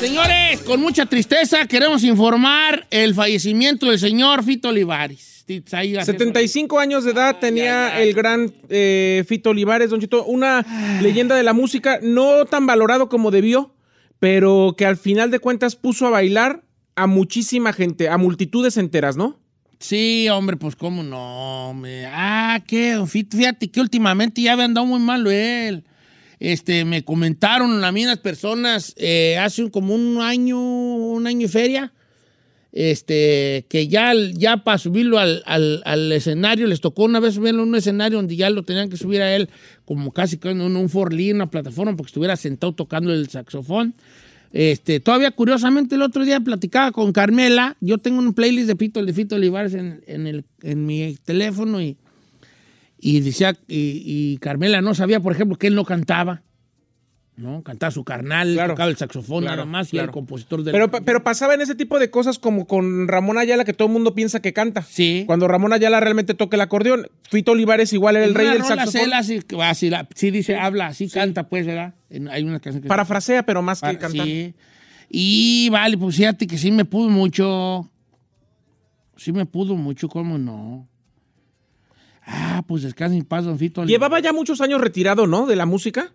Señores, con mucha tristeza queremos informar el fallecimiento del señor Fito Olivares. 75 años de edad tenía el gran eh, Fito Olivares, Don Chito, una leyenda de la música, no tan valorado como debió, pero que al final de cuentas puso a bailar a muchísima gente, a multitudes enteras, ¿no? Sí, hombre, pues cómo no. hombre. Ah, qué, fíjate que últimamente ya había andado muy malo él. Este, me comentaron a mí personas eh, hace como un año, un año y feria, este, que ya, ya para subirlo al, al- escenario, les tocó una vez subirlo a un escenario donde ya lo tenían que subir a él como casi en un, un forlín, una plataforma, porque estuviera sentado tocando el saxofón. Este, todavía curiosamente el otro día platicaba con Carmela, yo tengo un playlist de Pito, de Fito Olivares en, en mi teléfono y, y decía, y, y Carmela no sabía, por ejemplo, que él no cantaba. ¿no? Cantaba su carnal, Claro. tocaba el saxofón Claro, nada más y claro. era el compositor del... Pero, pero pasaba en ese tipo de cosas como con Ramón Ayala, que todo el mundo piensa que canta. Sí. Cuando Ramón Ayala realmente toca el acordeón. Fito Olivares igual era el rey del saxofón. Sí, así, la- sí dice, habla, así canta, pues, ¿verdad? Hay una canción que... Parafrasea, pero más que cantar. Sí. Y vale, pues fíjate que sí me pudo mucho. Sí me pudo mucho, ¿cómo no? Ah, pues descansa en paz, don Fito. Llevaba ya muchos años retirado, ¿no? De la música.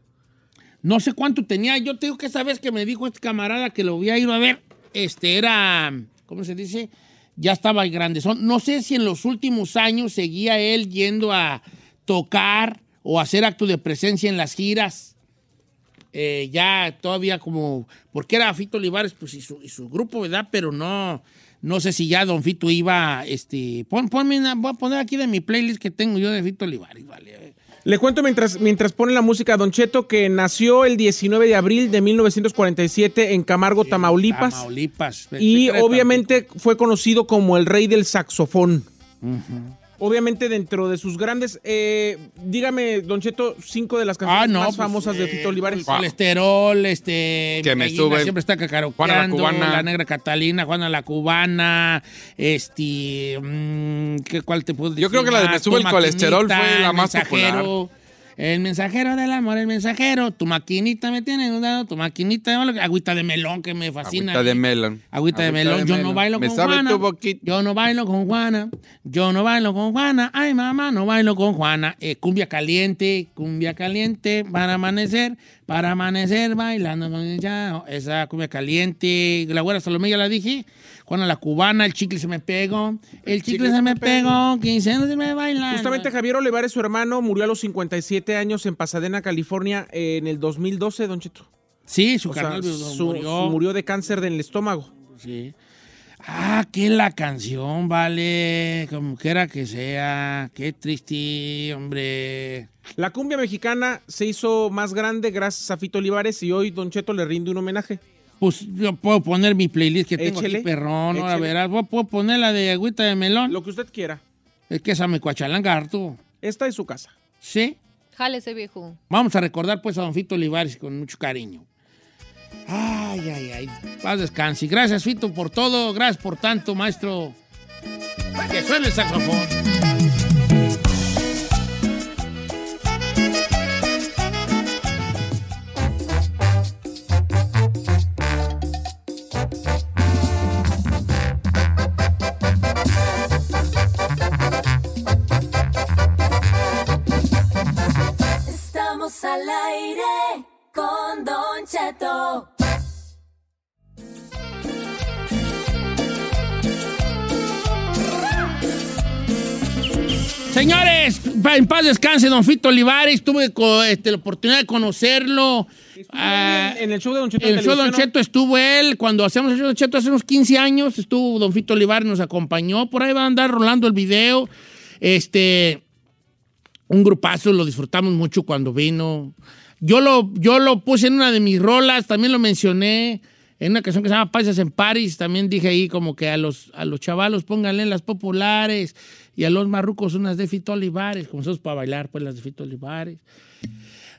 No sé cuánto tenía. Yo te digo que esa vez que me dijo este camarada que lo había ido a ver, este era, ¿cómo se dice? Ya estaba grande. No sé si en los últimos años seguía él yendo a tocar o hacer acto de presencia en las giras. Eh, ya todavía como, porque era Fito Olivares, pues y su, y su grupo, ¿verdad? Pero no, no sé si ya Don Fito iba, este, pon, ponme una- voy a poner aquí de mi playlist que tengo yo de Fito Olivares, ¿vale? Le cuento mientras, mientras pone la música Don Cheto que nació el 19 de abril de 1947 en Camargo, Tamaulipas. Tamaulipas. Y obviamente fue conocido como el rey del saxofón. Obviamente dentro de sus grandes... eh, dígame, Don Cheto, cinco de las canciones Ah, no, más pues, famosas de eh, Fito Olivares. Colesterol, este. Que me gallina sube. Siempre está cacaroqueando. Juana la Cubana. La negra Catalina, Juana la Cubana. Este. mm, ¿qué, ¿Cuál te puedo decir? Yo creo que la de? Me sube el colesterol fue la más mensajero, El mensajero del amor, el mensajero. Tu maquinita me tiene dudado. Tu maquinita. de- Agüita de melón que me fascina. Agüita de melón. Agüita de melón. Yo no bailo Me con sabe Juana. tu boquita. Yo no bailo con Juana. Yo no bailo con Juana. Ay, mamá, no bailo con Juana. Eh, cumbia caliente, cumbia caliente para amanecer, para amanecer bailando con el chao. Esa cumbia caliente. La güera Salomé ya la dije. Juana la cubana, el chicle se me pegó. El chicle, se me pegó. Quince no se me baila. Justamente Javier Olivares, su hermano, murió a los 57 años en Pasadena, California, en el 2012, Don Cheto. Sí, su O sea, carnal su- murió. murió de cáncer del estómago. Sí. Ah, que la canción, vale, como quiera que sea. Qué triste, hombre. La cumbia mexicana se hizo más grande gracias a Fito Olivares y hoy Don Cheto le rinde un homenaje. Pues yo puedo poner mi playlist que tengo Échele, aquí, perrón. Ahora verás, puedo poner la de agüita de melón. Lo que usted quiera. Es que esa me cuachalanga harto. Esta es su casa. Sí. Jálese, viejo. Vamos a recordar pues a Don Fito Olivares con mucho cariño. Ay, ay, ay. Paz descanse. Gracias, Fito, por todo. Gracias por tanto, maestro. Que suene el saxofón. Señores, en paz descanse, don Fito Olivares. Tuve este, la oportunidad de conocerlo. Ah, en el show de Don Cheto. en el show de Don Cheto estuvo él. Cuando hacíamos el show de Don Cheto hace unos 15 años, estuvo don Fito Olivares, nos acompañó. Por ahí va a andar rolando el video. Este, un grupazo, lo disfrutamos mucho cuando vino. Yo lo, yo lo puse en una de mis rolas, también lo mencioné en una canción que se llama Paisas en Paris. También dije ahí como que a los, a los chavalos pónganle las populares y a los marrucos unas de Fito Olivares, como nosotros para bailar, pues las de Fito Olivares.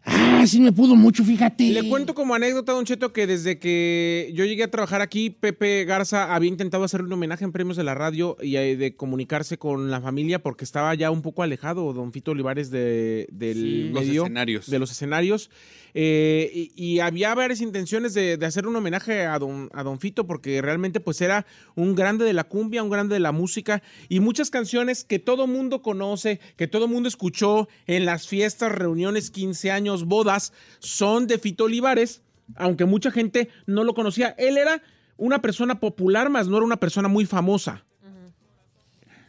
Ah, sí me pudo mucho, fíjate. Le cuento como anécdota, Don Cheto, que desde que yo llegué a trabajar aquí, Pepe Garza había intentado hacer un homenaje en premios de la radio y eh, de comunicarse con la familia porque estaba ya un poco alejado Don Fito Olivares de, del Sí. Los medio, escenarios. de los escenarios. Eh, y, había varias intenciones de, de hacer un homenaje a don, a don Fito porque realmente pues era un grande de la cumbia, un grande de la música y muchas canciones que todo mundo conoce, que todo mundo escuchó en las fiestas, reuniones, 15 años, bodas, son de Fito Olivares, aunque mucha gente no lo conocía. Él era una persona popular, más no era una persona muy famosa.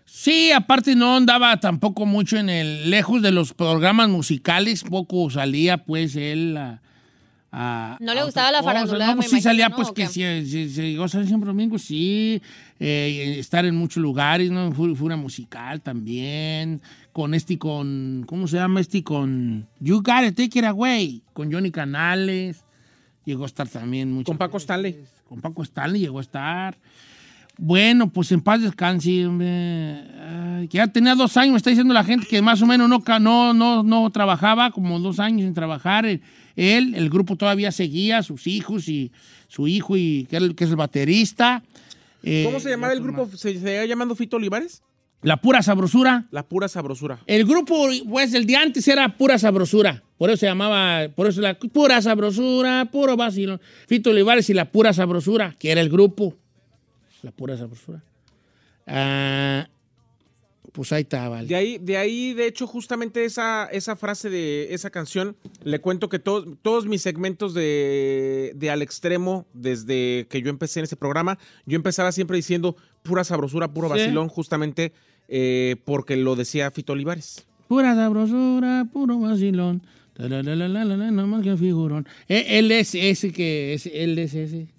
Sí, aparte no andaba tampoco mucho en el lejos de los programas musicales, poco salía pues él a, a- No le a gustaba la farándula. No, me pues sí imagino, salía ¿no? pues ¿O que si, si, si llegó a salir siempre domingo, sí, eh, estar en muchos lugares, ¿no? Una musical también, con este, con, ¿cómo se llama este? Con You Gotta Take It Away, con Johnny Canales, llegó a estar también mucho. Con Paco Stanley. Con Paco Stanley llegó a estar. Bueno, pues en paz descanse, hombre. Ay, que ya tenía dos años, me está diciendo la gente que más o menos no, no, no, no trabajaba, como dos años sin trabajar. Él, él, el grupo todavía seguía, sus hijos y su hijo, y que, es el- baterista. Eh, ¿Cómo se llamaba el grupo? más. ¿Se seguía llamando Fito Olivares? La pura sabrosura. La pura sabrosura. El grupo, pues, el de antes era pura sabrosura. Por eso se llamaba, por eso la pura sabrosura, puro vacilón. Fito Olivares y la pura sabrosura, que era el grupo. La pura sabrosura. Ah, pues ahí está, vale. De ahí, de ahí, de hecho, justamente esa, esa frase de esa canción, le cuento que todos todos mis segmentos de, de Al Extremo, desde que yo empecé en ese programa, yo empezaba siempre diciendo pura sabrosura, puro Sí. vacilón, justamente eh, porque lo decía Fito Olivares. Pura sabrosura, puro vacilón. Tararararara, No más que figurón. Eh, Él es ese que, es, él es ese,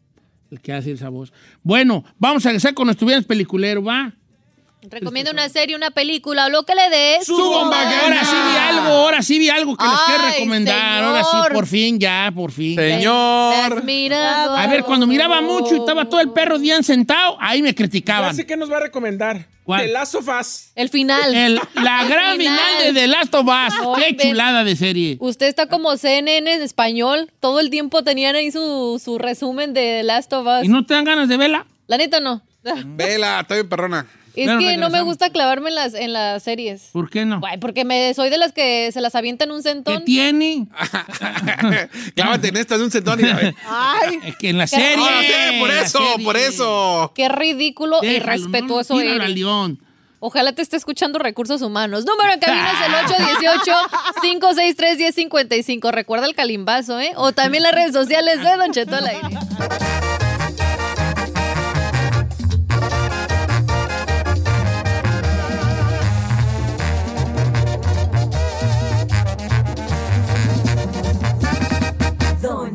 el que hace esa voz. Bueno, vamos a regresar con nuestro viernes peliculero, ¿va? Recomiendo una serie, una película o lo que le dé. ¡Su bomba Ahora sí vi algo, ahora sí vi algo que les quiero recomendar. Ahora sí, por fin, ya, por fin. Señor. Mirado. A ver, cuando miraba mucho y estaba todo el perro bien sentado, ahí me criticaban. sé que nos va a recomendar. ¿Cuál? The Last of Us. El final. El- la El gran final de The Last of Us. Qué chulada de serie. Usted está como CNN en español. Todo el tiempo tenían ahí su, su resumen de The Last of Us. ¿Y no te dan ganas de verla? La neta no. Vela, está bien perrona. Es que no me gusta clavarme en las, en las series. ¿Por qué no? Guay, porque me, soy de las que se las avientan un ¿Qué centón. tiene? Clávate en esta de un centón y la ve. Ay, Es que en la Qué serie. Ah, sí, por la eso, serie. por eso. qué ridículo y Déjalo, respetuoso no, eres. león. Ojalá te esté escuchando Recursos Humanos. Número en cabina es el 818-563-1055. Recuerda el calimbazo, ¿eh? O también las redes sociales de Don Cheto al aire.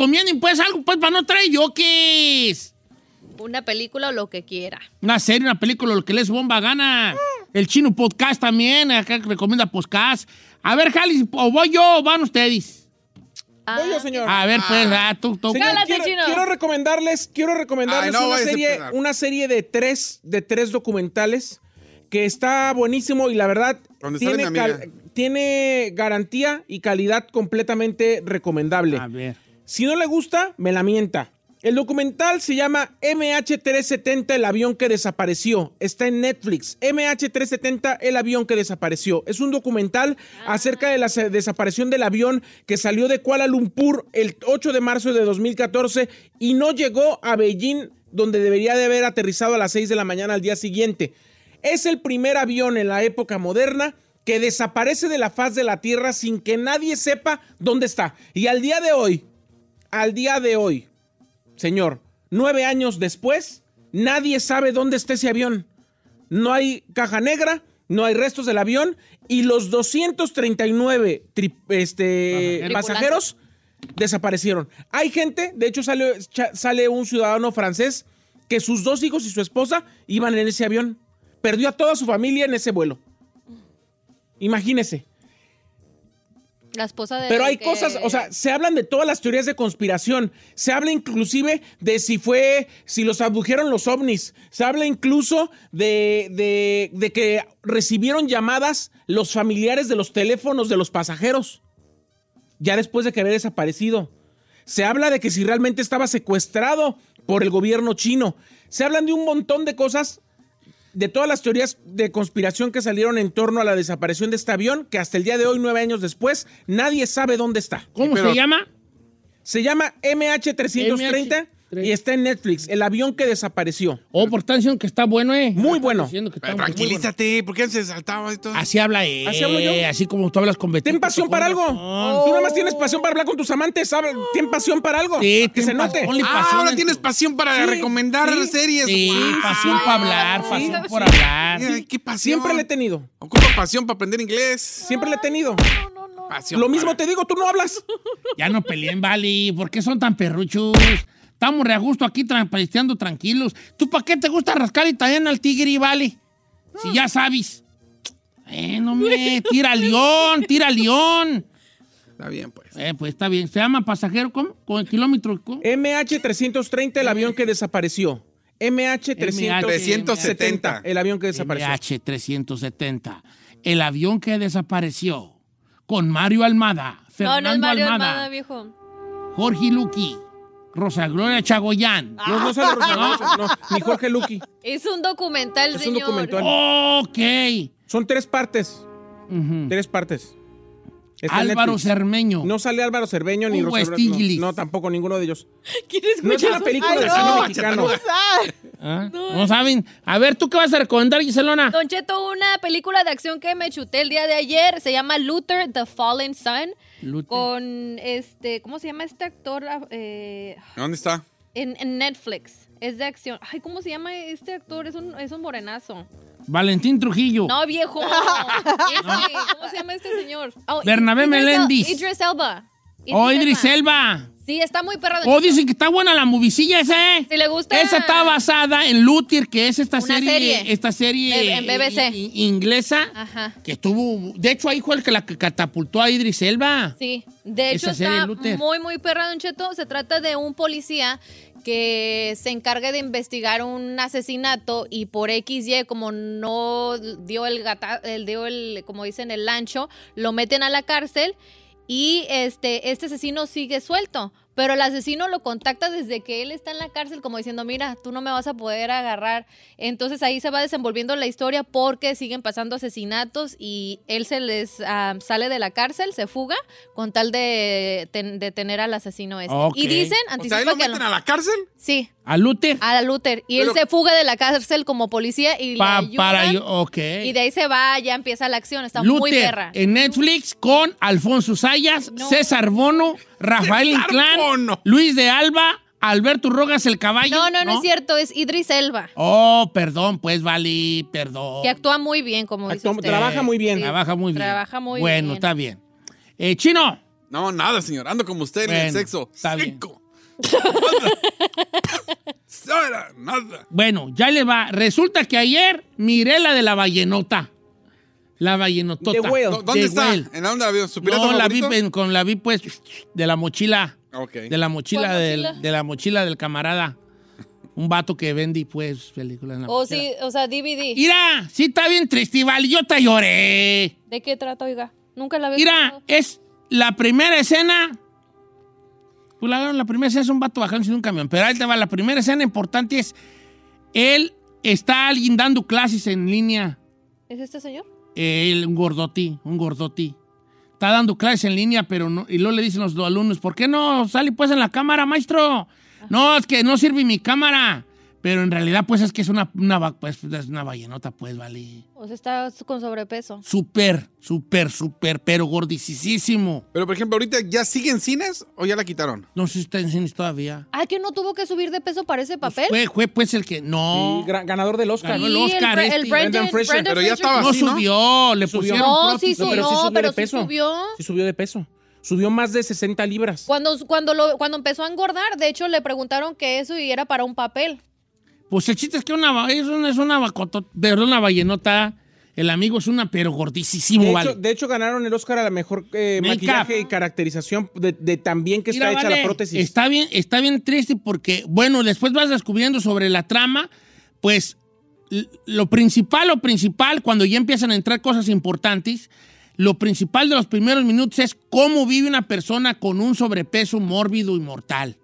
Recomienden pues algo pues para no traer yokis. Una película o lo que quiera. Una serie, una película, lo que les bomba gana. El chino podcast también, acá recomienda podcast. A ver, Jali, o voy yo o van ustedes. Voy yo, señor. A ver, pues, ah, tú, tú. Señor, Cálate, quiero, chino. quiero recomendarles, quiero recomendarles Ay, no, una, serie, una serie de tres, de tres documentales que está buenísimo y la verdad tiene, tiene garantía y calidad completamente recomendable. A ver. Si no le gusta, me la mienta. El documental se llama MH370, el avión que desapareció. Está en Netflix. MH370, el avión que desapareció. Es un documental acerca de la desaparición del avión que salió de Kuala Lumpur el 8 de marzo de 2014 y no llegó a Beijing, donde debería de haber aterrizado a las 6 de la mañana al día siguiente. Es el primer avión en la época moderna que desaparece de la faz de la Tierra sin que nadie sepa dónde está. Y al día de hoy, al día de hoy, señor, nueve años después, nadie sabe dónde está ese avión. No hay caja negra, no hay restos del avión y los 239 tri- este, pasajeros desaparecieron. Hay gente, de hecho sale, sale un ciudadano francés que sus dos hijos y su esposa iban en ese avión. Perdió a toda su familia en ese vuelo. Imagínese. La esposa de. Pero hay que- cosas, o sea, se hablan de todas las teorías de conspiración. Se habla inclusive de si fue, si los abdujeron los ovnis. Se habla incluso de, de, de que recibieron llamadas los familiares de los teléfonos de los pasajeros. Ya después de que había desaparecido. Se habla de que si realmente estaba secuestrado por el gobierno chino. Se hablan de un montón de cosas de todas las teorías de conspiración que salieron en torno a la desaparición de este avión, que hasta el día de hoy, nueve años después, nadie sabe dónde está. ¿Cómo pero- se llama? Se llama MH330 y está en Netflix, el avión que desapareció. Oh, por tan diciendo que está bueno, eh. Muy bueno. que está Pero muy bueno. tranquilízate, ¿por qué se saltaba esto? Así habla él. Así hablo yo. Así como tú hablas con Betito. Ten pasión para algo. razón. Tú nada más tienes pasión para hablar con tus amantes. habla- Ten pasión para algo. Sí, que ten se note. Ah, ahora en tienes tu- pasión para Sí, recomendar sí, series. Sí, Wow. pasión para hablar, sí. pasión por hablar. Qué pasión. Siempre le he tenido. Ocupa pasión para aprender inglés. Siempre le he tenido. Pasión Lo mismo para- te digo, tú no hablas. Ya no peleen, vale. ¿Por qué son tan perruchos? Estamos re a gusto aquí trampisteando tranquilos. ¿Tú para qué te gusta rascar y al tigre, vale? Si ya sabes. Eh, no me, tira león, tira león. Está bien, pues. Eh, pues está bien. ¿Se llama pasajero cómo? ¿Con el kilómetro? ¿cómo? MH330, el avión que desapareció. MH370, 370. el avión que desapareció. MH370. El avión que desapareció. Con Mario Almada, No, Fernando no es Mario Almada, Almada, viejo. Jorge Luqui, Rosa Gloria Chagoyán. No, no sale Rosa Gloria, no, ni Jorge Luqui. Es un documental, Es un señor. documental. Ok. Son tres partes. Ujú. Tres partes. Está en Álvaro Netflix. Cermeño. No sale Álvaro Cerveño ni Hugo Rosa Gloria, no, no, tampoco ninguno de ellos. ¿Quieres No es una película Ay, de no. cine mexicano. ¿Ah? No. saben. A ver, ¿tú qué vas a recomendar, Giselona? Don Cheto, una película de acción que me chuté el día de ayer. Se llama Luther, The Fallen Sun. Con este, ¿cómo se llama este actor? Ah, Eh, ¿Dónde está? En, en Netflix. Es de acción. Ay, ¿cómo se llama este actor? Es un, es un morenazo. Valentín Trujillo. No, viejo. Este, ¿Cómo se llama este señor? Oh, Bernabé Idris El- Meléndez. Idris Elba. Oh, Idris Elba. Sí, está muy perra. Oh, dicen que está buena la movicilla esa, ¿eh? Si le gusta. Esa está basada en Luther, que es esta Una serie, serie. esta serie en BBC. inglesa Ajá. que estuvo, de hecho ahí fue el que la catapultó a Idris Elba. Sí, de hecho está muy, muy perra, Don Cheto. Se trata de un policía que se encarga de investigar un asesinato y por XY, como no dio el gata, el, dio el, como dicen, el lancho, lo meten a la cárcel y este, este asesino sigue suelto. Pero el asesino lo contacta desde que él está en la cárcel, como diciendo, mira, tú no me vas a poder agarrar. Entonces ahí se va desenvolviendo la historia porque siguen pasando asesinatos y él se les ah, sale de la cárcel, se fuga, con tal de ten- detener al asesino este. Ok. Y dicen, O sea, ¿ahí lo que meten a la cárcel? Sí, A Luther. a Luther. Y él se fuga de la cárcel como policía y Pa- le ayudan, para yo, ok. Y de ahí se va, ya empieza la acción. Está muy Luther perra. en Netflix con Alfonso Sayas, No. César Bono, Rafael Inclán, Bono. Luis de Alba, Alberto Rogas el caballo. No, no, no, es cierto, es Idris Elba. Oh, perdón, pues vale, perdón. Que actúa muy bien, como dice Actúa- usted. trabaja muy bien. Sí, Trabaja muy bien. Trabaja muy bueno, bien. está bien. Eh, Chino. No, nada, señor. Ando como usted en el Bueno, sexo. está bien. Nada. Nada. Bueno, ya le va. Resulta que ayer miré la de la vallenota. La. No, ¿Dónde The está? Whale. ¿En dónde la vio? ¿Su pirata No, la vi, en- con la vi pues de la mochila. Ok. De la mochila, ¿Cuál del, mochila? de la mochila del camarada. Un vato que vende pues películas en la O mochila. sí, o sea, DVD. Mira, sí está bien triste, vale, yo te lloré. ¿De qué trata, oiga? Nunca la había Mira, es la primera escena. Pues la, la primera escena es un vato bajándose de un camión. Pero ahí te va. La primera escena importante es. Él está alguien dando clases en línea. ¿Es este señor? Él, un gordoti, un gordoti. Está dando clases en línea, pero no. Y luego le dicen los alumnos: ¿Por qué no sale pues en la cámara, maestro? No, es que no sirve mi cámara. Pero en realidad, pues es que es una, una, pues, es una vallenota, pues, vale. O sea, está con sobrepeso. Súper, súper, súper, pero gordicísimo. Pero, por ejemplo, ahorita ya sigue en cines o ya la quitaron. No sé si está en cines todavía. Ah, que no tuvo que subir de peso para ese papel. Fue, fue pues el que. No. Sí, ganador del Oscar. Ganó el Sí, Oscar Bre- este, el Fraser. Brendan Pero ya estaba no así, ¿no? subió, le Subió. pusieron No, sí, sí, pero sí subió pero de sí peso. subió. Sí subió de peso. Subió más de 60 libras. Cuando, cuando, lo, cuando empezó a engordar, de hecho, le preguntaron que eso y era para un papel. Pues el chiste es que una, es una, es una, una vallenota. El amigo es una, pero gordicísimo, De vale. hecho, de hecho, ganaron el Oscar a la mejor eh, maquillaje y caracterización de, bien que está hecha vale, la prótesis. Está bien, está bien triste porque, bueno, después vas descubriendo sobre la trama, pues lo principal, lo principal, cuando ya empiezan a entrar cosas importantes, lo principal de los primeros minutos es cómo vive una persona con un sobrepeso mórbido y mortal.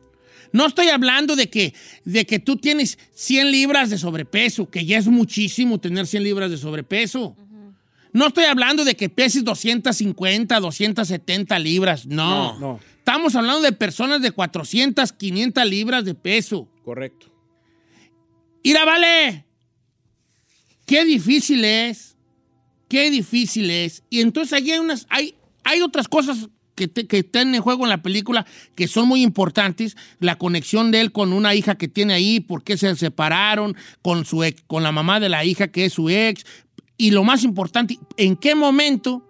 No estoy hablando de que, de que tú tienes 100 libras de sobrepeso, que ya es muchísimo tener 100 libras de sobrepeso. No estoy hablando de que peses 250, 270 libras, no. No, no. Estamos hablando de personas de 400, 500 libras de peso. Correcto. Ira, vale. Qué difícil es. Qué difícil es. Y entonces allí hay unas, hay, hay otras cosas que, te- que están en juego en la película que son muy importantes. La conexión de él con una hija que tiene ahí, por qué se separaron, con, su ex- con la mamá de la hija que es su ex. Y lo más importante, ¿en qué momento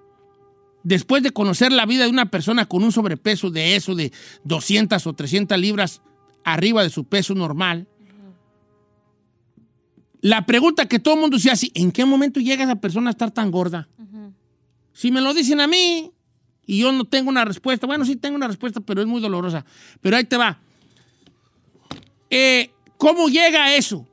después de conocer la vida de una persona con un sobrepeso de eso, de 200 o 300 libras arriba de su peso normal, la pregunta que todo el mundo se hace, ¿en qué momento llega esa persona a estar tan gorda? Si me lo dicen a mí y yo no tengo una respuesta, bueno, sí tengo una respuesta, pero es muy dolorosa. Pero ahí te va. Eh, ¿Cómo llega a eso?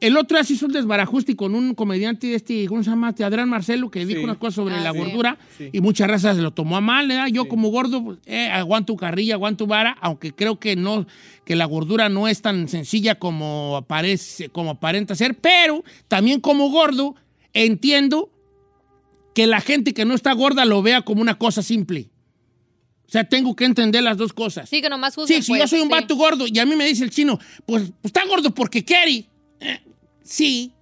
El otro día se hizo un desbarajuste con un comediante de este, ¿cómo se llama? Este Adrián Marcelo, que dijo unas cosas sobre Ah, la sí. gordura y muchas razas se lo tomó a mal, ¿verdad? Yo como gordo, pues, eh, aguanto carrilla, aguanto vara, aunque creo que no, que la gordura no es tan sencilla como aparece, como aparenta ser, pero también como gordo entiendo que la gente que no está gorda lo vea como una cosa simple. O sea, tengo que entender las dos cosas. Sí, que nomás juzgan, Sí, si pues, yo soy un sí. vato gordo y a mí me dice el chino, pues, pues está gordo porque quiere. Eh, sí,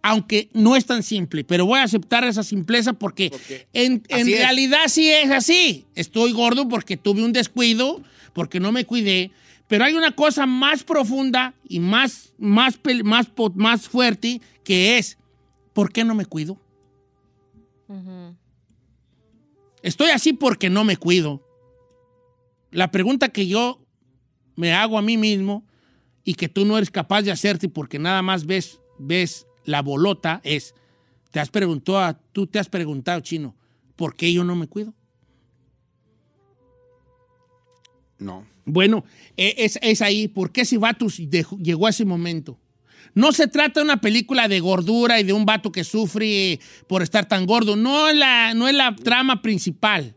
aunque no es tan simple, pero voy a aceptar esa simpleza porque, en, en realidad sí es así. Estoy gordo porque tuve un descuido, porque no me cuidé, Pero hay una cosa más profunda y más, más, más, más fuerte que es, ¿por qué no me cuido? Estoy así porque no me cuido. La pregunta que yo me hago a mí mismo y que tú no eres capaz de hacerte porque nada más ves, ves la bolota es, te has preguntado, tú te has preguntado, chino, ¿por qué yo no me cuido? No. Bueno, e- es, es ahí. ¿Por qué dejó- llegó a ese momento? No se trata de una película de gordura y de un vato que sufre por estar tan gordo. No es la, no es la trama principal.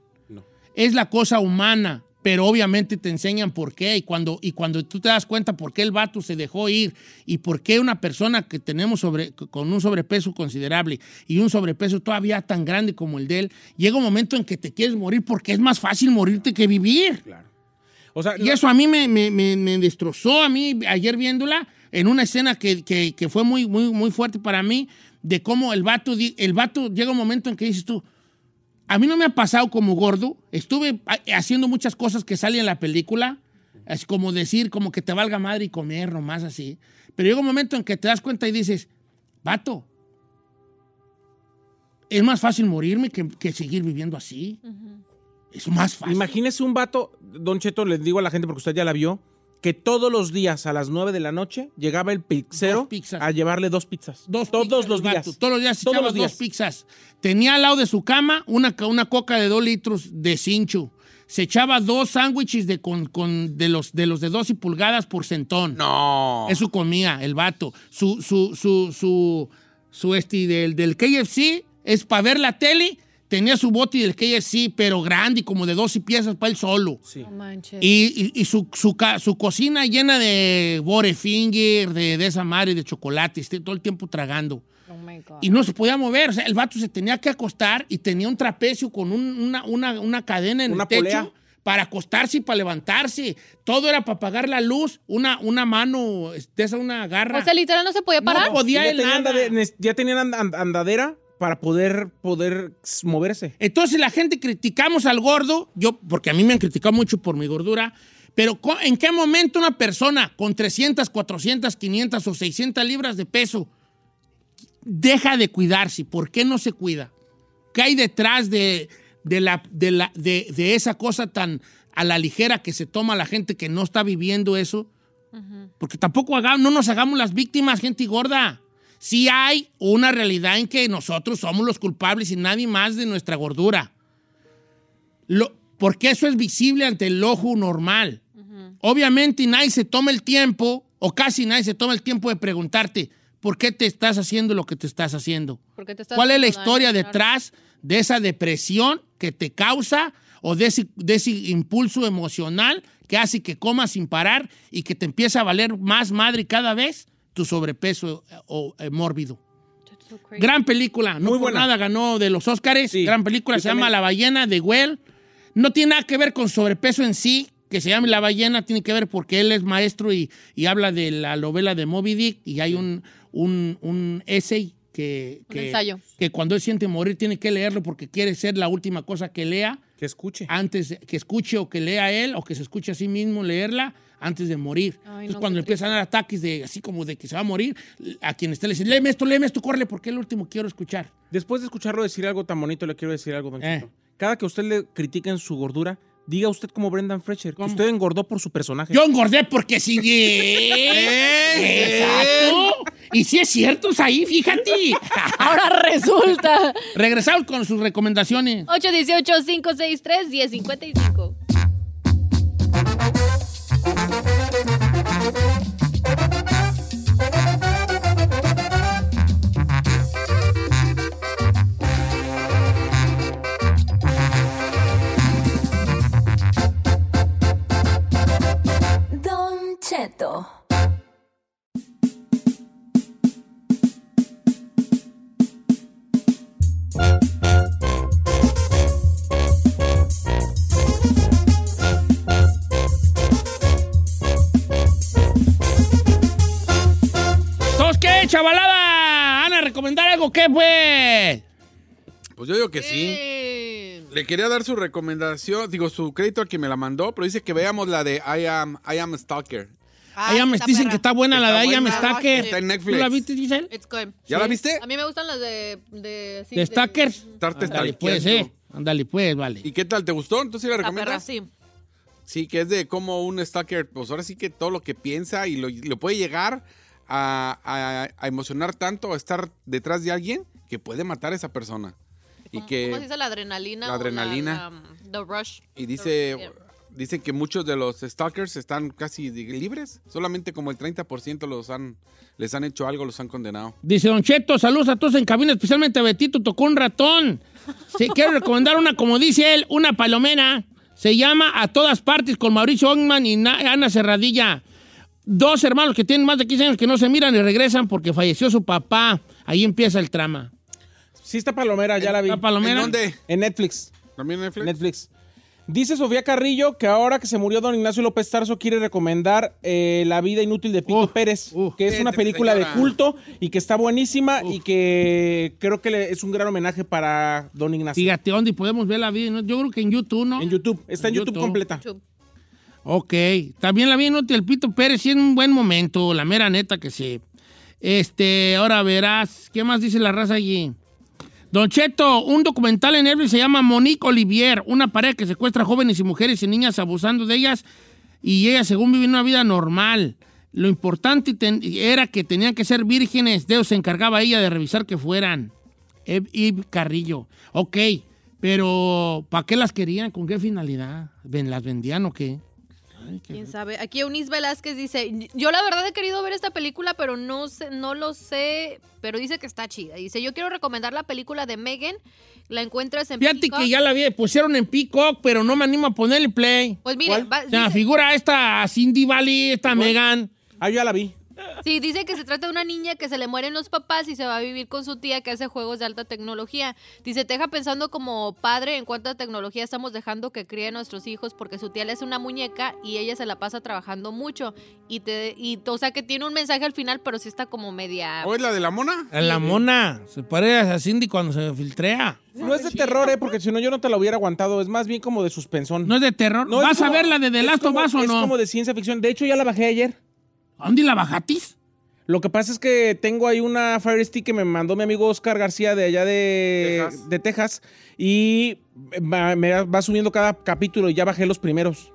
Es la cosa humana. Pero obviamente te enseñan por qué. Y cuando, y cuando tú te das cuenta por qué el vato se dejó ir y por qué una persona que tenemos sobre, con un sobrepeso considerable y un sobrepeso todavía tan grande como el de él, llega un momento en que te quieres morir porque es más fácil morirte que vivir. O sea, Y eso a mí me, me- me- me destrozó a mí ayer viéndola en una escena que, que- que fue muy, muy, muy fuerte para mí, de cómo el vato, el vato llega un momento en que dices tú, a mí no me ha pasado como gordo, estuve ha- haciendo muchas cosas que salen en la película, es como decir, como que te valga madre y comer, nomás así, pero llega un momento en que te das cuenta y dices, vato, es más fácil morirme que, que seguir viviendo así. Es más fácil. Imagínese un vato, Don Cheto, les digo a la gente porque usted ya la vio, que todos los días a las 9 de la noche llegaba el pizzero a llevarle dos pizzas. Dos todos pizzas, los días. Todos los días Todos los días. dos pizzas. Tenía al lado de su cama una, una coca de dos litros de cincho. Se echaba dos sándwiches de, con, con- de, los, de los de 12 pulgadas por centón. No. Eso comía el vato. Su, su, su, su, su este del, del KFC es para ver la tele. Tenía su bote del KFC, pero grande, como de 12 piezas para él solo. No manches. Y, y- y su, su, su cocina llena de Borefinger, de, de esa madre, de chocolate, esté todo el tiempo tragando. Oh my God. Y no se podía mover. O sea, el vato se tenía que acostar y tenía un trapecio con un- una, una, una cadena en Una el techo polea. para acostarse y para levantarse. Todo era para apagar la luz. Una, una mano, esa, una garra. O sea, literal no se podía parar. No podía ya, él tenían nada. andade- ya tenían and- and- andadera para poder, poder moverse. Entonces la gente criticamos al gordo, yo, porque a mí me han criticado mucho por mi gordura, pero ¿en qué momento una persona con 300, 400, 500 o 600 libras de peso deja de cuidarse? ¿Por qué no se cuida? ¿Qué hay detrás de, de la, de, la, de, de esa cosa tan a la ligera que se toma la gente que no está viviendo eso? Porque tampoco haga- no nos hagamos las víctimas, gente gorda. Sí hay una realidad en que nosotros somos los culpables y nadie más de nuestra gordura. Lo- porque eso es visible ante el ojo normal. Obviamente nadie se toma el tiempo, o casi nadie se toma el tiempo de preguntarte, ¿por qué te estás haciendo lo que te estás haciendo? ¿Por qué te estás ¿Cuál es la historia detrás de esa depresión que te causa o de ese, de ese impulso emocional que hace que comas sin parar y que te empieza a valer más madre cada vez tu sobrepeso eh, o eh, mórbido? Gran película, no Muy por buena. nada ganó de los Óscares. Sí, Gran película, se llama. La ballena de Well. No tiene nada que ver con sobrepeso en sí, que se llame La ballena, tiene que ver porque él es maestro y, y habla de la novela de Moby Dick y hay un, un, un essay que, Un que, ensayo. que cuando él siente morir tiene que leerlo porque quiere ser la última cosa que lea Que escuche. antes que escuche o que lea él o que se escuche a sí mismo leerla antes de morir. Ay, Entonces no, cuando empiezan a dar ataques de así como de que se va a morir, a quien esté le dice, léeme esto, léeme esto, córrele porque es el último que quiero escuchar. Después de escucharlo decir algo tan bonito, le quiero decir algo, Don Eh. Cada que usted le critiquen su gordura, diga usted como Brendan que ¿Cómo? usted engordó por su personaje. Yo engordé porque sigue. Exacto. Y si es cierto, es ahí, fíjate. Ahora resulta. Regresamos con sus recomendaciones. 818-563-1055. ¿Qué, pues? Pues yo digo que sí. Le quería dar su recomendación, digo, su crédito a quien me la mandó, pero dice que veamos la de I Am, I am a Stalker. Ah, me dicen perra. que está buena la de me buena. está en Netflix. ¿Tú la viste, Giselle? It's good. ¿Ya la viste? A mí me gustan las de... De, sí, ¿De Ándale, pues, eh. Ándale, pues, vale. ¿Y qué tal? ¿Te gustó? ¿Entonces sí la La perra, recomiendas? sí. Sí, que es de cómo un stalker, pues ahora sí que todo lo que piensa y lo, lo puede llegar a, a- a emocionar tanto, a estar detrás de alguien que puede matar a esa persona. Y ¿Cómo, que cómo se dice la adrenalina? La adrenalina. la- um, the rush. y dice The- dicen que muchos de los stalkers están casi libres, solamente como el 30% los han les han hecho algo, los han condenado. Dice Don Cheto, saludos a todos en cabina, especialmente a Betito, tocó un ratón. Sí, quiero recomendar una, como dice él, una palomera. Se llama A Todas Partes con Mauricio Ogman y Na- Ana Serradilla. Dos hermanos que tienen más de 15 años que no se miran y regresan porque falleció su papá. Ahí empieza el trama. Sí está Palomera, ya la vi. ¿En dónde? En Netflix. ¿También en Netflix? Netflix. Dice Sofía Carrillo que ahora que se murió don Ignacio López Tarso quiere recomendar eh, La vida inútil de Pito Pérez, que es una película de culto y que está buenísima y que creo que le- es un gran homenaje para don Ignacio. Fíjate, ¿dónde podemos ver la vida? Yo creo que en YouTube, ¿no? En YouTube, está en, En YouTube, YouTube. completa. Ok, también la vi en el Pito Pérez, sí, en un buen momento, la mera neta que sí. Este, ahora verás, ¿qué más dice la raza allí? Don Cheto, un documental en Netflix se llama Monique Olivier, una pareja que secuestra jóvenes y mujeres y niñas abusando de ellas y ellas según viven una vida normal. Lo importante era que tenían que ser vírgenes, Dios se encargaba ella de revisar que fueran. Eve Carrillo. Ok, pero ¿para qué las querían? ¿Con qué finalidad? ¿Ven- ¿Las vendían o qué? Ay, qué ¿Quién sabe? Aquí Eunice Velázquez dice, yo la verdad he querido ver esta película, pero no sé, no lo sé, pero dice que está chida. Dice, yo quiero recomendar la película de Megan, la encuentras en Fíjate Peacock. que ya la vi, pusieron en Peacock, pero no me animo a ponerle play. Pues mire, va- O sea, dice- figura esta Cindy Valley, esta Megan. Ah, yo ya la vi. Sí, dice que se trata de una niña que se le mueren los papás y se va a vivir con su tía que hace juegos de alta tecnología. Dice, te deja pensando como padre en cuánta tecnología estamos dejando que críe a nuestros hijos porque su tía le hace una muñeca y ella se la pasa trabajando mucho. Y te, y, o sea que tiene un mensaje al final, pero sí está como media... ¿O es la de la mona? La mona. Se parece a Cindy cuando se filtrea. No es de terror, eh, porque si no yo no te la hubiera aguantado. Es más bien como de suspensón. ¿No es de terror? No, es ¿Vas a ver la de The es Last of Us o Es no? como de ciencia ficción. De hecho, ya la bajé ayer. ¿A ¿Dónde la bajatis? Lo que pasa es que tengo ahí una Fire Stick que me mandó mi amigo Oscar García de allá de Texas. de Texas y va- me va subiendo cada capítulo y ya bajé los primeros.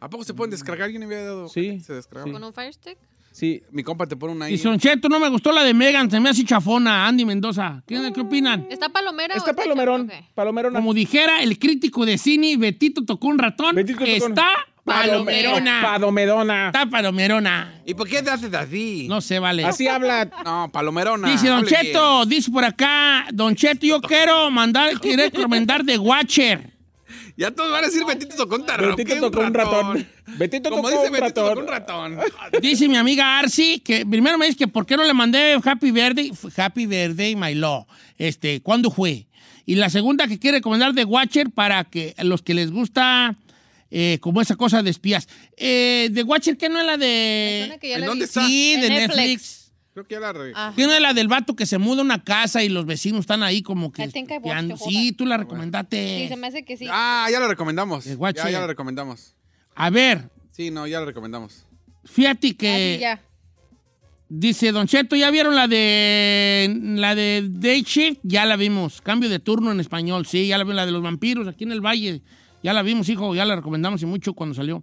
¿A poco se pueden descargar? Alguien me había dado. Sí, Se descargaba. ¿Con un Fire Stick? Sí, Mi compa te pone una ahí. Dice, Don Cheto, no me gustó la de Megan, se me hace chafona, Andy Mendoza. ¿Qué, qué opinan? ¿Está palomera o está? Palomerón. Ok. Palomerón. Como dijera el crítico de cine, Betito tocó un ratón, Betito tocó un- está palomerona. Palomerona. Está palomerona. ¿Y por qué te haces así? No sé, vale. Así habla. No, palomerona. Dice Don hable Cheto, dice por acá, Don Cheto, yo quiero mandar, quiero recomendar The Watcher. Ya todos van a decir Betito tocó un tarro. Betito tocó un ratón. Betito Como tocó dice un Betito ratón. tocó un ratón. Dice mi amiga Arsi que primero me dice que por qué no le mandé Happy Birthday, Happy Birthday, my law. Este, ¿cuándo fue? Y la segunda que quiere recomendar The Watcher para que a los que les gusta eh, como esa cosa de espías. Eh, The Watcher, ¿qué no es la de...? que ya ¿En la dónde vi. está? Sí, En de Netflix. Netflix. Creo que ya la re... Ah. ¿Qué no es la del vato que se muda a una casa y los vecinos están ahí como que I think I watched espiando? the whole Sí, tú la recomendaste. Sí, se me hace que sí. Ah, ya la recomendamos. The Watcher. Ya, ya la recomendamos. A ver, Sí, no, ya la recomendamos. fíjate Ah, que... sí, ya. Dice Don Cheto, ¿ya vieron la de la de Day Shift? Ya la vimos. Cambio de turno en español. Sí, ya la vimos. La de los vampiros aquí en el Valle. Ya la vimos, hijo. Ya la recomendamos y mucho cuando salió.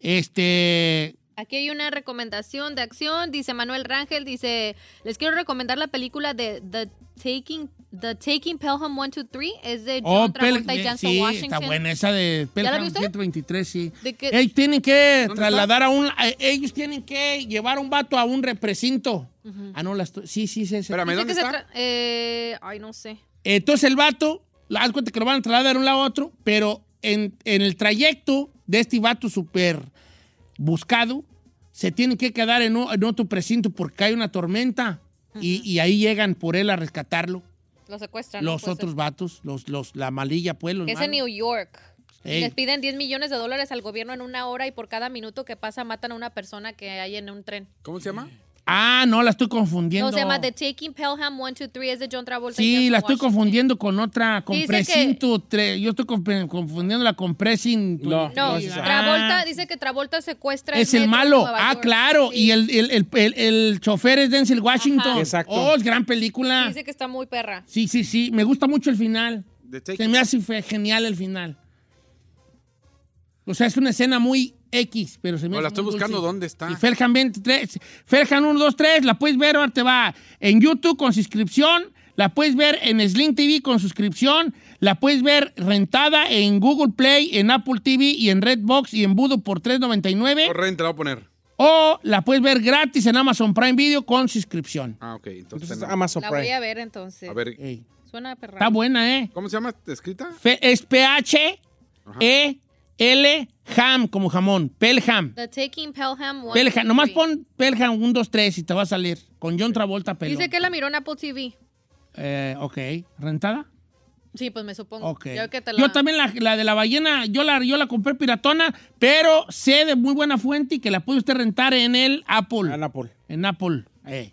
Este. Aquí hay una recomendación de acción, dice Manuel Rangel, dice, les quiero recomendar la película de The Taking, The Taking Pelham 1, 2, 3, es de John Oh, Travolta y Denzel sí, Washington. está buena esa de ¿Ya la Pelham vio usted? 123, sí. Ey, tienen que ¿Dónde trasladar a un... eh, ellos tienen que llevar a un vato a un represinto. Ah, no, la estoy- sí, sí, sí. sí. Espérame, ¿dónde está? eh, ay, no sé. Entonces el vato, haz cuenta que lo van a trasladar de un lado a otro, pero en, en el trayecto de este vato súper buscado, se tienen que quedar en, o- en otro precinto porque hay una tormenta y, y ahí llegan por él a rescatarlo. Lo secuestran. los otros ser. vatos, los, los, la malilla, pues, los es en. New York. Ey. Les piden 10 millones de dólares al gobierno en una hora y por cada minuto que pasa matan a una persona que hay en un tren. ¿Cómo se llama? Ah, no, la estoy confundiendo. No, se llama The Taking Pelham 1, 2, 3, es de John Travolta. Sí, la estoy Washington. confundiendo con otra, con Dice Precinto tre- Yo estoy confundiéndola con Precinto. No, No, No es esa. Travolta Ah, dice que Travolta secuestra Es el malo. Ah, claro. Sí. Y el, el, el, el- el chofer es Denzel Washington. Ajá. Exacto. Oh, es gran película. Dice que está muy perra. Sí, sí, sí. Me gusta mucho el final. The Taking. Se me hace genial el final. O sea, es una escena muy X, pero se me No, hace la estoy buscando dulce. dónde está. Y Feljan 23, Feljan 1, 2, 3, la puedes ver, ahora te va en YouTube con suscripción, la puedes ver en Sling TV con suscripción, la puedes ver rentada en Google Play, en Apple TV y en Redbox y en Voodoo por 3.99 Correcto, te la voy a poner. o la puedes ver gratis en Amazon Prime Video con suscripción. Ah, ok. Entonces, Entonces, no. Amazon La voy Prime. a ver entonces. a ver, Ey, Suena perra. Está buena, ¿eh? ¿cómo se llama escrita? Fe- es P-H-E-L Ham, como jamón. Pelham. The Taking Pelham 1, Pelham. 2, Nomás 3. pon Pelham 1, 2, 3 y te va a salir. Con John Travolta, pelón. Dice que la miró en Apple TV. Eh, ok. ¿Rentada? Sí, pues me supongo. Ok. Yo, que te la- Yo también la, la de la ballena, yo la, yo la compré piratona, pero sé de muy buena fuente y que la puede usted rentar en el Apple. Anapol. En Apple. Eh.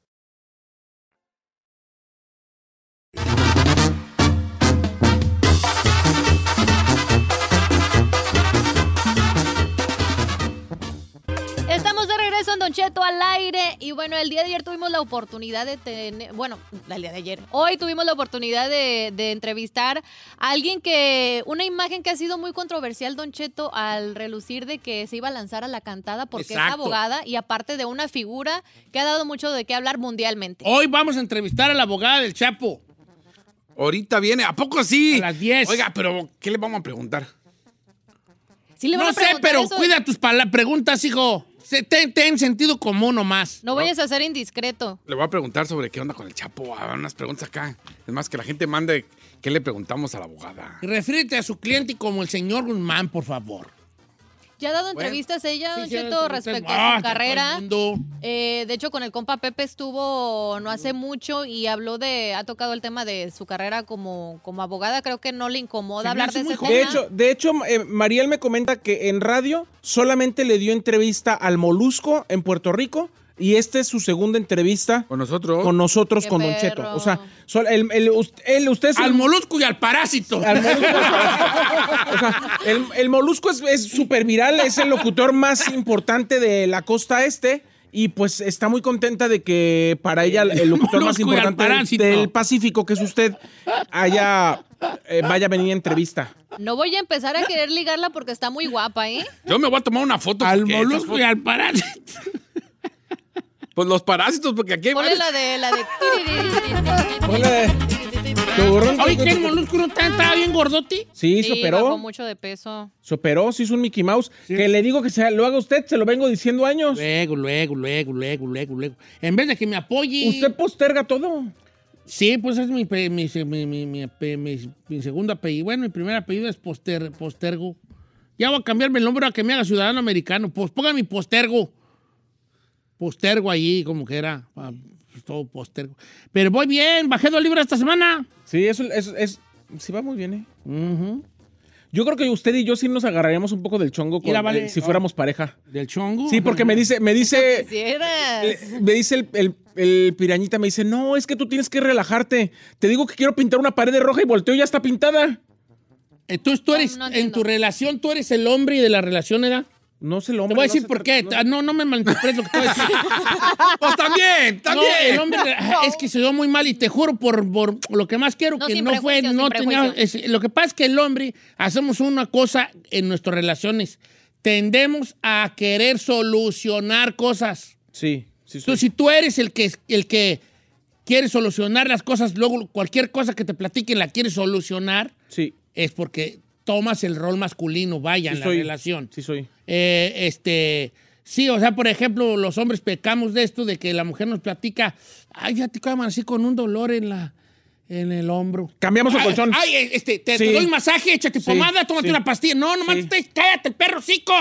Don Cheto al aire. Y bueno, el día de ayer tuvimos la oportunidad de tener. Bueno, el día de ayer. Hoy tuvimos la oportunidad de, de entrevistar a alguien que. Una imagen que ha sido muy controversial, Don Cheto, al relucir de que se iba a lanzar a la cantada porque es Exacto. abogada y aparte de una figura que ha dado mucho de qué hablar mundialmente. Hoy vamos a entrevistar a la abogada del Chapo. Ahorita viene. ¿A poco sí? A las 10. Oiga, pero ¿qué le vamos a preguntar? Sí le No a sé, preguntar pero eso. cuida tus preguntas, hijo. Se- Ten, ten sentido común nomás. No vayas a ser indiscreto. Le voy a preguntar sobre qué onda con el Chapo. A ver, unas preguntas acá. Es más, que la gente mande qué le preguntamos a la abogada. Refírete a su cliente como el señor Guzmán, por favor. Ya ha dado Bueno. entrevistas ella, Don Sí, Cheto, respecto Ah, a su el carrera. Eh, de hecho, con el compa Pepe estuvo no hace mucho y habló de, ha tocado el tema de su carrera como, como abogada. Creo que no le incomoda hablar de ese joven. De hecho, de hecho eh, Mariel me comenta que en radio solamente le dio entrevista al Molusco en Puerto Rico y esta es su segunda entrevista Con nosotros. con nosotros, Qué con Don perro. Cheto. O sea, sol- el, el- us- el- usted es Al el- molusco y al parásito. al molusco. O sea, el, el molusco es- es súper viral, es el locutor más importante de la costa este. Y pues está muy contenta de que para ella el locutor más Molusco y al importante del, parásito. del Pacífico, que es usted, haya eh, vaya a venir a entrevista. No voy a empezar a querer ligarla porque está muy guapa, ¿eh? Yo me voy a tomar una foto. Al porque esas molusco y fotos- al parásito. Pues los parásitos, porque aquí hay Ponle la de la de. Ponle Oye, que el molusco no está, estaba bien gordote. Sí, se Sí, bajó operó. mucho de peso. Se operó, se hizo un Mickey Mouse. Que le digo que se lo haga usted, se lo vengo diciendo años. Luego, luego, luego, luego, luego, luego. En vez de que me apoye. Usted posterga todo. Sí, pues es mi, mi, mi, mi, mi, pe- mi- mi segundo apellido. Bueno, mi primer apellido es poster, Postergo. Ya voy a cambiarme el nombre a que me haga ciudadano americano. Pues ponga mi Postergo. Postergo allí, como que era. ah, Todo Postergo. Pero voy bien, bajé dos libras esta semana. Sí, eso es, es- sí va muy bien, ¿eh? Yo creo que usted y yo sí nos agarraríamos un poco del chongo con- Mira, vale. eh, si fuéramos pareja. ¿Del chongo? Sí, porque me dice, me dice, me dice el, el- el pirañita, me dice, no, es que tú tienes que relajarte. Te digo que quiero pintar una pared de roja y volteo y ya está pintada. Entonces tú eres, No, no en tu relación, tú eres el hombre y de la relación, ¿verdad? No se lo Te voy a decir por qué. Ah, No, no me malinterpretes lo que te voy a decir. Pues también, No, también. el hombre es que se dio muy mal y te juro por, por lo que más quiero No, que no fue, no tenía, es- lo que pasa es que el hombre hacemos una cosa en nuestras relaciones, tendemos a querer solucionar cosas. Sí, sí, sí. Entonces, si tú eres el que, el que quiere solucionar las cosas, luego cualquier cosa que te platiquen la quieres solucionar, Sí, es porque tomas el rol masculino, vaya, sí en la soy. relación. Sí soy. Eh, este, sí, o sea, por ejemplo, los hombres pecamos de esto, de que la mujer nos platica, ay, ya te quedan así con un dolor en la en el hombro. Cambiamos el colchón. Ay, este, te, te Sí. doy masaje, échate Sí, pomada, tómate sí. una pastilla. No, nomás te está- cállate, perro cico.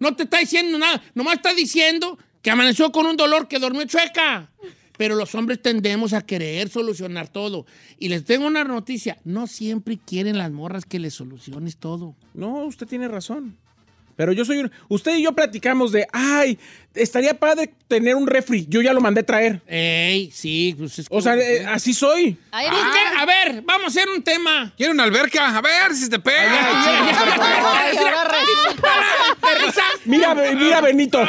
No te está diciendo nada. Nomás está diciendo que amaneció con un dolor, que durmió chueca. Pero los hombres tendemos a querer solucionar todo. Y les tengo una noticia. No siempre quieren las morras que les soluciones todo. No, usted tiene razón. Pero yo soy un... Usted y yo platicamos de, ay, estaría padre tener un refri. Yo ya lo mandé traer. Ey, sí, pues es O sea, eh, así soy. Ay, ¿Por qué? A ver, vamos a hacer un tema. Quiero una alberca, a ver si te pega. Ay, ahora resulta. Mira, Be- mira Benito.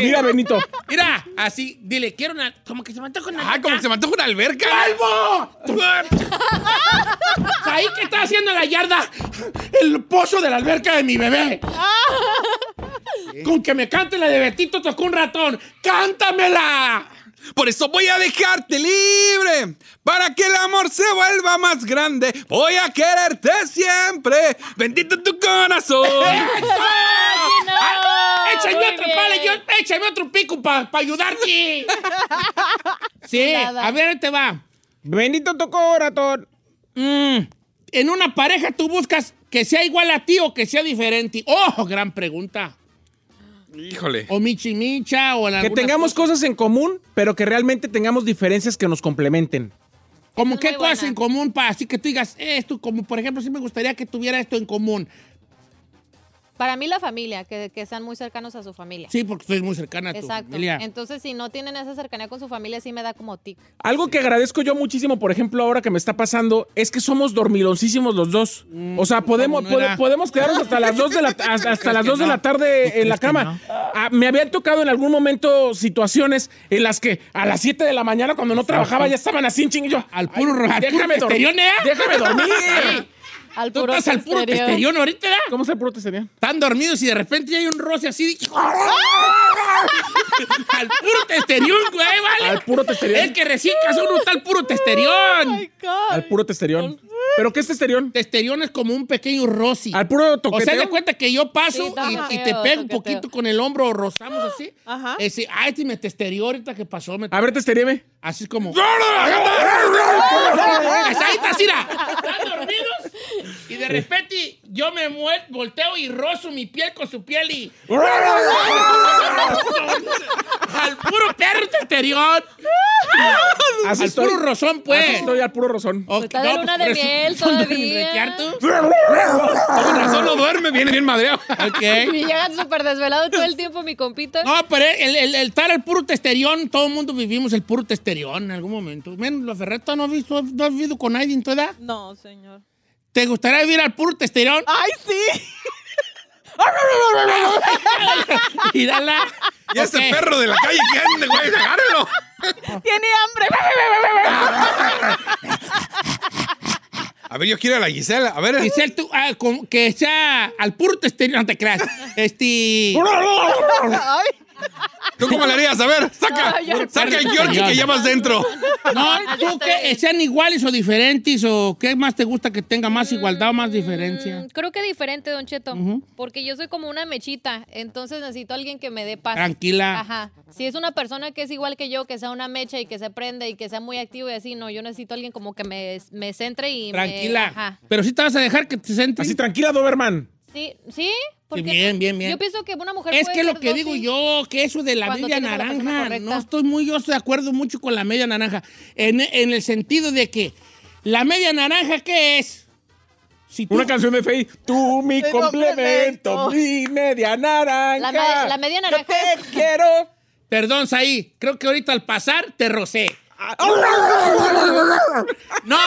Mira Benito. Mira, así, dile, quiero una. Como que se me antoja una. Ah, como que se me antoja una alberca. Ahí que está haciendo en la yarda el pozo de la alberca de mi bebé. Con que me cante la de Betito tocó un ratón. ¡Cántamela! Por eso voy a dejarte libre. Para que el amor se vuelva más grande. Voy a quererte siempre. Bendito tu corazón. Ah, ¡Échame Muy otro palo, yo, échame otro pico para ayudarte! sí, a ver, te va. Benito tocó ratón. Mm, en una pareja tú buscas que sea igual a ti o que sea diferente. ¡Oh, gran pregunta! Híjole. O michi micha o en Que tengamos cosas en común, pero que realmente tengamos diferencias que nos complementen. Como qué cosas buena. en común para así que tú digas esto, como por ejemplo, sí me gustaría que tuviera esto en común. Para mí la familia, que, que sean muy cercanos a su familia. Sí, porque estoy muy cercana a tu Exacto. familia. Entonces, si no tienen esa cercanía con su familia, sí me da como tic. Algo que agradezco yo muchísimo, por ejemplo, ahora que me está pasando, es que somos dormiloncísimos los dos. o sea, podemos, Mm, podemos quedarnos hasta las 2 de la, hasta, hasta las 2 de la tarde ¿Tú en la cama. no? Ah, me habían tocado en algún momento situaciones en las que a las 7 de la mañana, cuando no trabajaba, ya estaban así en ching y yo. Al puro ro- al déjame dormir. Déjame dormir. Al Tú puro estás al puro testerión. testerión ahorita, ¿verdad? ¿Cómo se puro testerión? Están dormidos y de repente ya hay un roce así. de- al puro testerión, güey, ¿vale? Al puro testerión. Es que recién casó uno está al puro testerión. Al puro testerión. ¿Pero qué es testerión? Testerión es como un pequeño roce. Al puro O toqueteo. sea, de cuenta que yo paso Sí, y- y, toqueteo, te pego un toqueteo. poquito con el hombro o rozamos así. Ajá. Ese, ay, este me testerió ahorita que pasó. me- A ver, testeríeme. Así es como. Ahí está, mira. Y de repente yo me volteo y rozo mi piel con su piel y. Al puro perro. Así Al estoy. puro rozón, pues. Así estoy al puro rozón. Ok, Está de no, luna pues, de miel ¿Son de todavía. Con razón no duerme, viene bien madreado. Ok. Y llegan súper desvelado todo el tiempo, mi compita. No, pero el, el, el estar al puro testerión, todo el mundo vivimos el puro testerión en algún momento. Men, la Ferreta no has visto, no has vivido con nadie en tu edad. No, señor. ¿Te gustaría vivir al puro testerión? ¡Ay, sí! Mírala. Y ese perro de la calle que ande, güey, agárralo. ¡Tiene hambre! A ver, yo quiero a la Gisela. A ver. Giselle, tú, ah, como que sea al puro testerión, no te creas. Este. ¿Tú cómo le harías? A ver, saca. Saca el Yorkie que llevas dentro. No, tú que sean iguales o diferentes, o qué más te gusta que tenga más igualdad o más diferencia. Mm, Creo que diferente, Don Cheto. Porque yo soy como una mechita. Entonces necesito a alguien que me dé paz. Tranquila. Ajá. Si es una persona que es igual que yo, que sea una mecha y que se prende y que sea muy activo y así, no, yo necesito a alguien como que me, me centre y me- Tranquila. ajá. Pero sí te vas a dejar que te sientes. Así tranquila, Doberman. Sí, sí. Porque bien, bien, bien. Yo pienso que una mujer Es puede que lo que digo yo, que eso de la media la naranja, no estoy muy, yo estoy de acuerdo mucho con la media naranja. En, en el sentido de que la media naranja, ¿qué es? Si tú- Una canción de Faye. Tú, mi complemento, complemento. mi media naranja. La me- la media naranja Yo te es- quiero. Perdón, Saí. Creo que ahorita al pasar te rocé. No.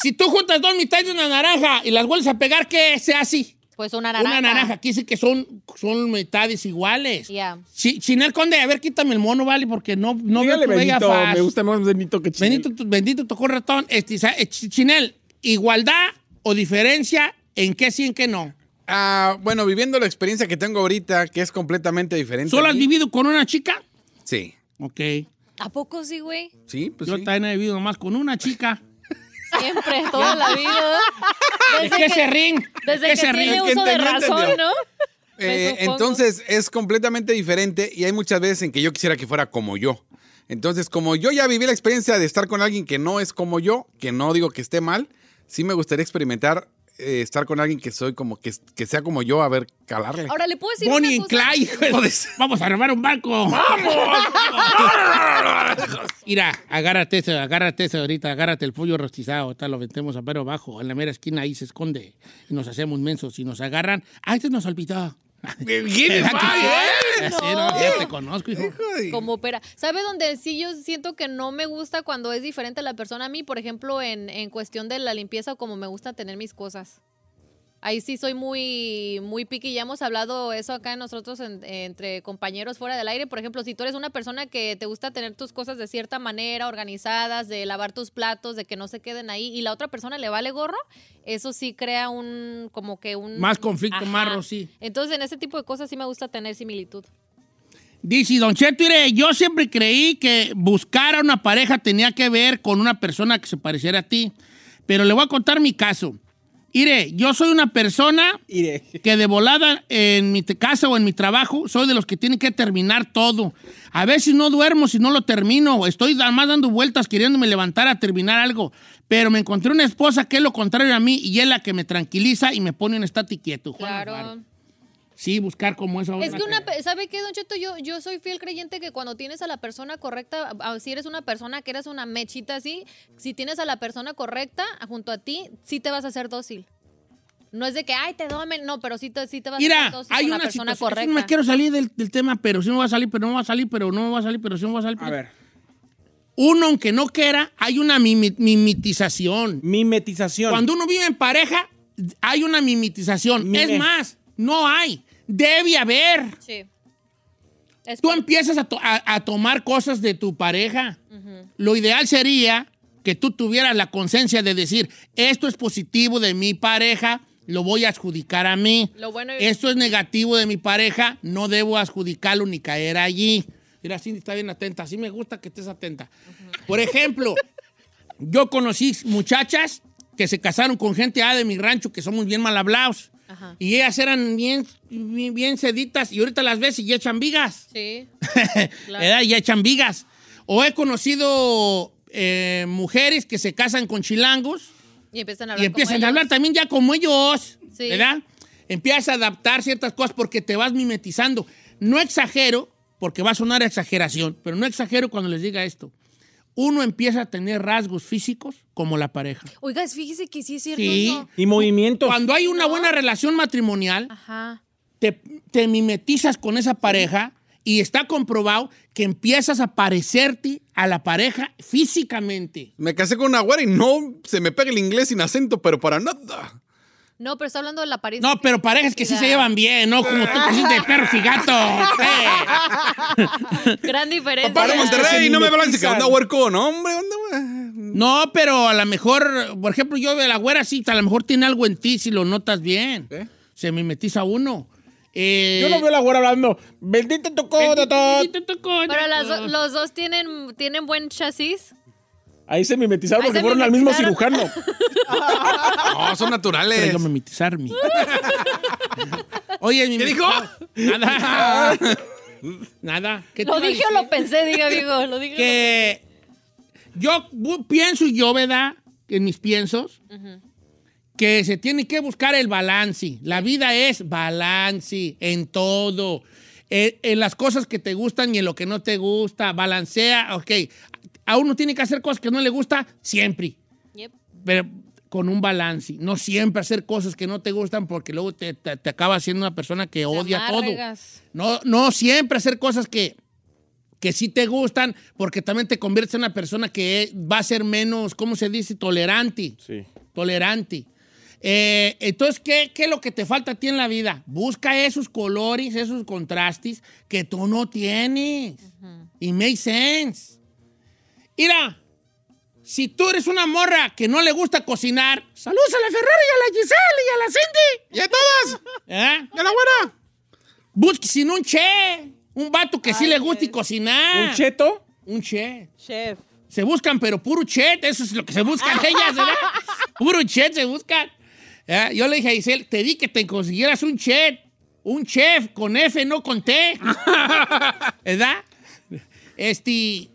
Si tú juntas dos mitades de una naranja y las vuelves a pegar, ¿qué sea así? Pues una naranja. Una naranja. Aquí dice que son, son mitades iguales. Ya. Chi- Chinel Conde, a ver, quítame el mono, ¿vale? Porque no, no veo Dígale tu bella faz. Me gusta más Benito que Chinel. Bendito, tocó ratón. Este, eh, Ch- Chinel, igualdad o diferencia, ¿en qué sí, en qué no? Ah, bueno, viviendo la experiencia que tengo ahorita, que es completamente diferente. ¿Solo has vivido con una chica? Sí. Ok. ¿A poco sí, güey? Sí, pues Yo sí. también he vivido nomás con una chica. Siempre, toda la vida. ¿De Desde qué que- se ríen? Desde ¿Qué que se tiene que uso de razón, entendió. ¿no? Eh, entonces es completamente diferente y hay muchas veces en que yo quisiera que fuera como yo. Entonces, como yo ya viví la experiencia de estar con alguien que no es como yo, que no digo que esté mal, sí me gustaría experimentar eh, estar con alguien que soy como que, que sea como yo, a ver, calarle. Ahora, ¿le puedo decir Bonnie y una cosa? Clyde. hijo de- Vamos a robar un banco. ¡Vamos! Mira, agárrate ese, agárrate ese ahorita, agárrate el pollo rostizado. Ahorita lo metemos a pero abajo. En la mera esquina ahí se esconde. Y nos hacemos mensos. Y nos agarran. ¡Ah, este nos olvidó! ¿Quién ¿Verdad es? que sí? ¡Ay, Sí, no, ya te conozco, hijo. Como opera. ¿Sabe dónde sí yo siento que no me gusta cuando es diferente la persona a mí? Por ejemplo, en, en cuestión de la limpieza o como me gusta tener mis cosas. Ahí sí soy muy, muy piqui. Ya hemos hablado eso acá nosotros en- entre compañeros fuera del aire. Por ejemplo, si tú eres una persona que te gusta tener tus cosas de cierta manera, organizadas, de lavar tus platos, de que no se queden ahí, y la otra persona le vale gorro, eso sí crea un, como que un... Más conflicto, Ajá. más rosí. Entonces, en ese tipo de cosas sí me gusta tener similitud. Dice Don Cheto, yo siempre creí que buscar a una pareja tenía que ver con una persona que se pareciera a ti. Pero le voy a contar mi caso. Mire, yo soy una persona Iré. que de volada en mi casa o en mi trabajo soy de los que tienen que terminar todo. A veces no duermo si no lo termino. Estoy nada más dando vueltas queriéndome levantar a terminar algo. Pero me encontré una esposa que es lo contrario a mí y es la que me tranquiliza y me pone en estate quieto. Juan Claro. Alvaro. Sí, buscar como esa Es que una, ¿sabe qué, Don Cheto? Yo, yo soy fiel creyente que cuando tienes a la persona correcta, a- si eres una persona que eres una mechita así, si tienes a la persona correcta junto a ti, sí te vas a hacer dócil. No es de que, ay, te domen, no, pero sí te, sí te vas a Mira, hacer dócil hay con la una persona situación. correcta. No me quiero salir del, del tema, pero sí me va a salir, pero no me va a salir, pero no me va a salir, pero sí me va a salir. A ver. Uno, aunque no quiera, hay una mimi- mimetización. Mimetización. Cuando uno vive en pareja, hay una mimetización. Mime. Es más, no hay. Debe haber. Sí. Es Tú empiezas a, to- a- a tomar cosas de tu pareja. Lo ideal sería que tú tuvieras la conciencia de decir, esto es positivo de mi pareja, lo voy a adjudicar a mí. Lo bueno y- Esto es negativo de mi pareja, no debo adjudicarlo ni caer allí. Mira, Cindy está bien atenta. Sí me gusta que estés atenta. Por ejemplo, yo conocí muchachas que se casaron con gente ah, de mi rancho que somos bien mal hablados. Ajá. Y ellas eran bien, bien, bien seditas y ahorita las ves y ya echan vigas. Sí. Claro. Y echan vigas. O he conocido eh, mujeres que se casan con chilangos Y empiezan a hablar y empiezan como a hablar también ya como ellos, Sí. ¿verdad? Empiezas a adaptar ciertas cosas porque te vas mimetizando. No exagero, porque va a sonar exageración, pero no exagero cuando les diga esto. Uno empieza a tener rasgos físicos como la pareja. Oiga, fíjese que sí es cierto Sí. eso. Y movimientos. Cuando hay una buena relación matrimonial, Ajá. te, te mimetizas con esa pareja y está comprobado que empiezas a parecerte a la pareja físicamente. Me casé con una güera y no se me pega el inglés sin acento, pero para nada. No, pero está hablando de la apariencia. No, pero parejas que sí se llevan bien, ¿no? Como tú que sí de perros y gatos. Eh. Gran diferencia. Para Monterrey, se no me hablan que onda huerco, no, hombre. No, pero a lo mejor, por ejemplo, yo de la güera sí, a lo mejor tiene algo en ti si lo notas bien. ¿Eh? Se mimetiza uno. Eh, Yo no veo a la güera hablando. Bendito. Te tocó, Pero las do- los dos tienen, tienen buen chasis. Ahí se mimetizaron Ahí porque se fueron al mismo mimetizaron. cirujano. No, son naturales. Traigo mimetizarme. Oye, ¿Qué dijo? Nada. Nada. ¿Qué te ¿Lo dije o lo pensé? Diga, amigo. Lo dije. que yo pienso yo, ¿verdad? En mis piensos, que se tiene que buscar el balance. La vida es balance en todo. En, en las cosas que te gustan y en lo que no te gusta. Balancea, ok. A uno tiene que hacer cosas que no le gusta siempre. Yep. Pero con un balance. No siempre hacer cosas que no te gustan porque luego te, te, te acabas siendo una persona que odia todo. No, no siempre hacer cosas que, que sí te gustan porque también te conviertes en una persona que va a ser menos, ¿cómo se dice? Tolerante. Sí. Tolerante. Eh, entonces, ¿qué, ¿qué es lo que te falta a ti en la vida? Busca esos colores, esos contrastes que tú no tienes. Y make sense. Mira, si tú eres una morra que no le gusta cocinar, saludos a la Ferrari y a la Giselle y a la Cindy. ¡Y a todas! ¿Eh? ¡Y a la buena! Busque sin un che. Un vato que sí le guste cocinar. ¿Un cheto? Un che. Chef. Se buscan, pero puro chet. Eso es lo que se buscan ellas, ¿verdad? Puro chet se buscan. ¿Eh? Yo le dije a Giselle, te di que te consiguieras un chet. Un chef con F, no con T. ¿Verdad? Este.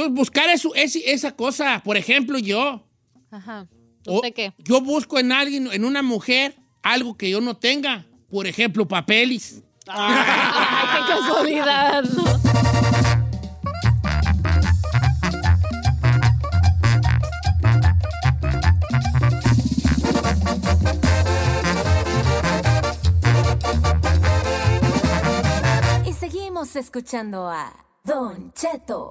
Entonces, buscar eso, ese- esa cosa. Por ejemplo, yo. Ajá. o- ¿Usted qué? Yo busco en alguien, en una mujer, algo que yo no tenga. Por ejemplo, papeles. Ay, qué casualidad. Y seguimos escuchando a Don Cheto.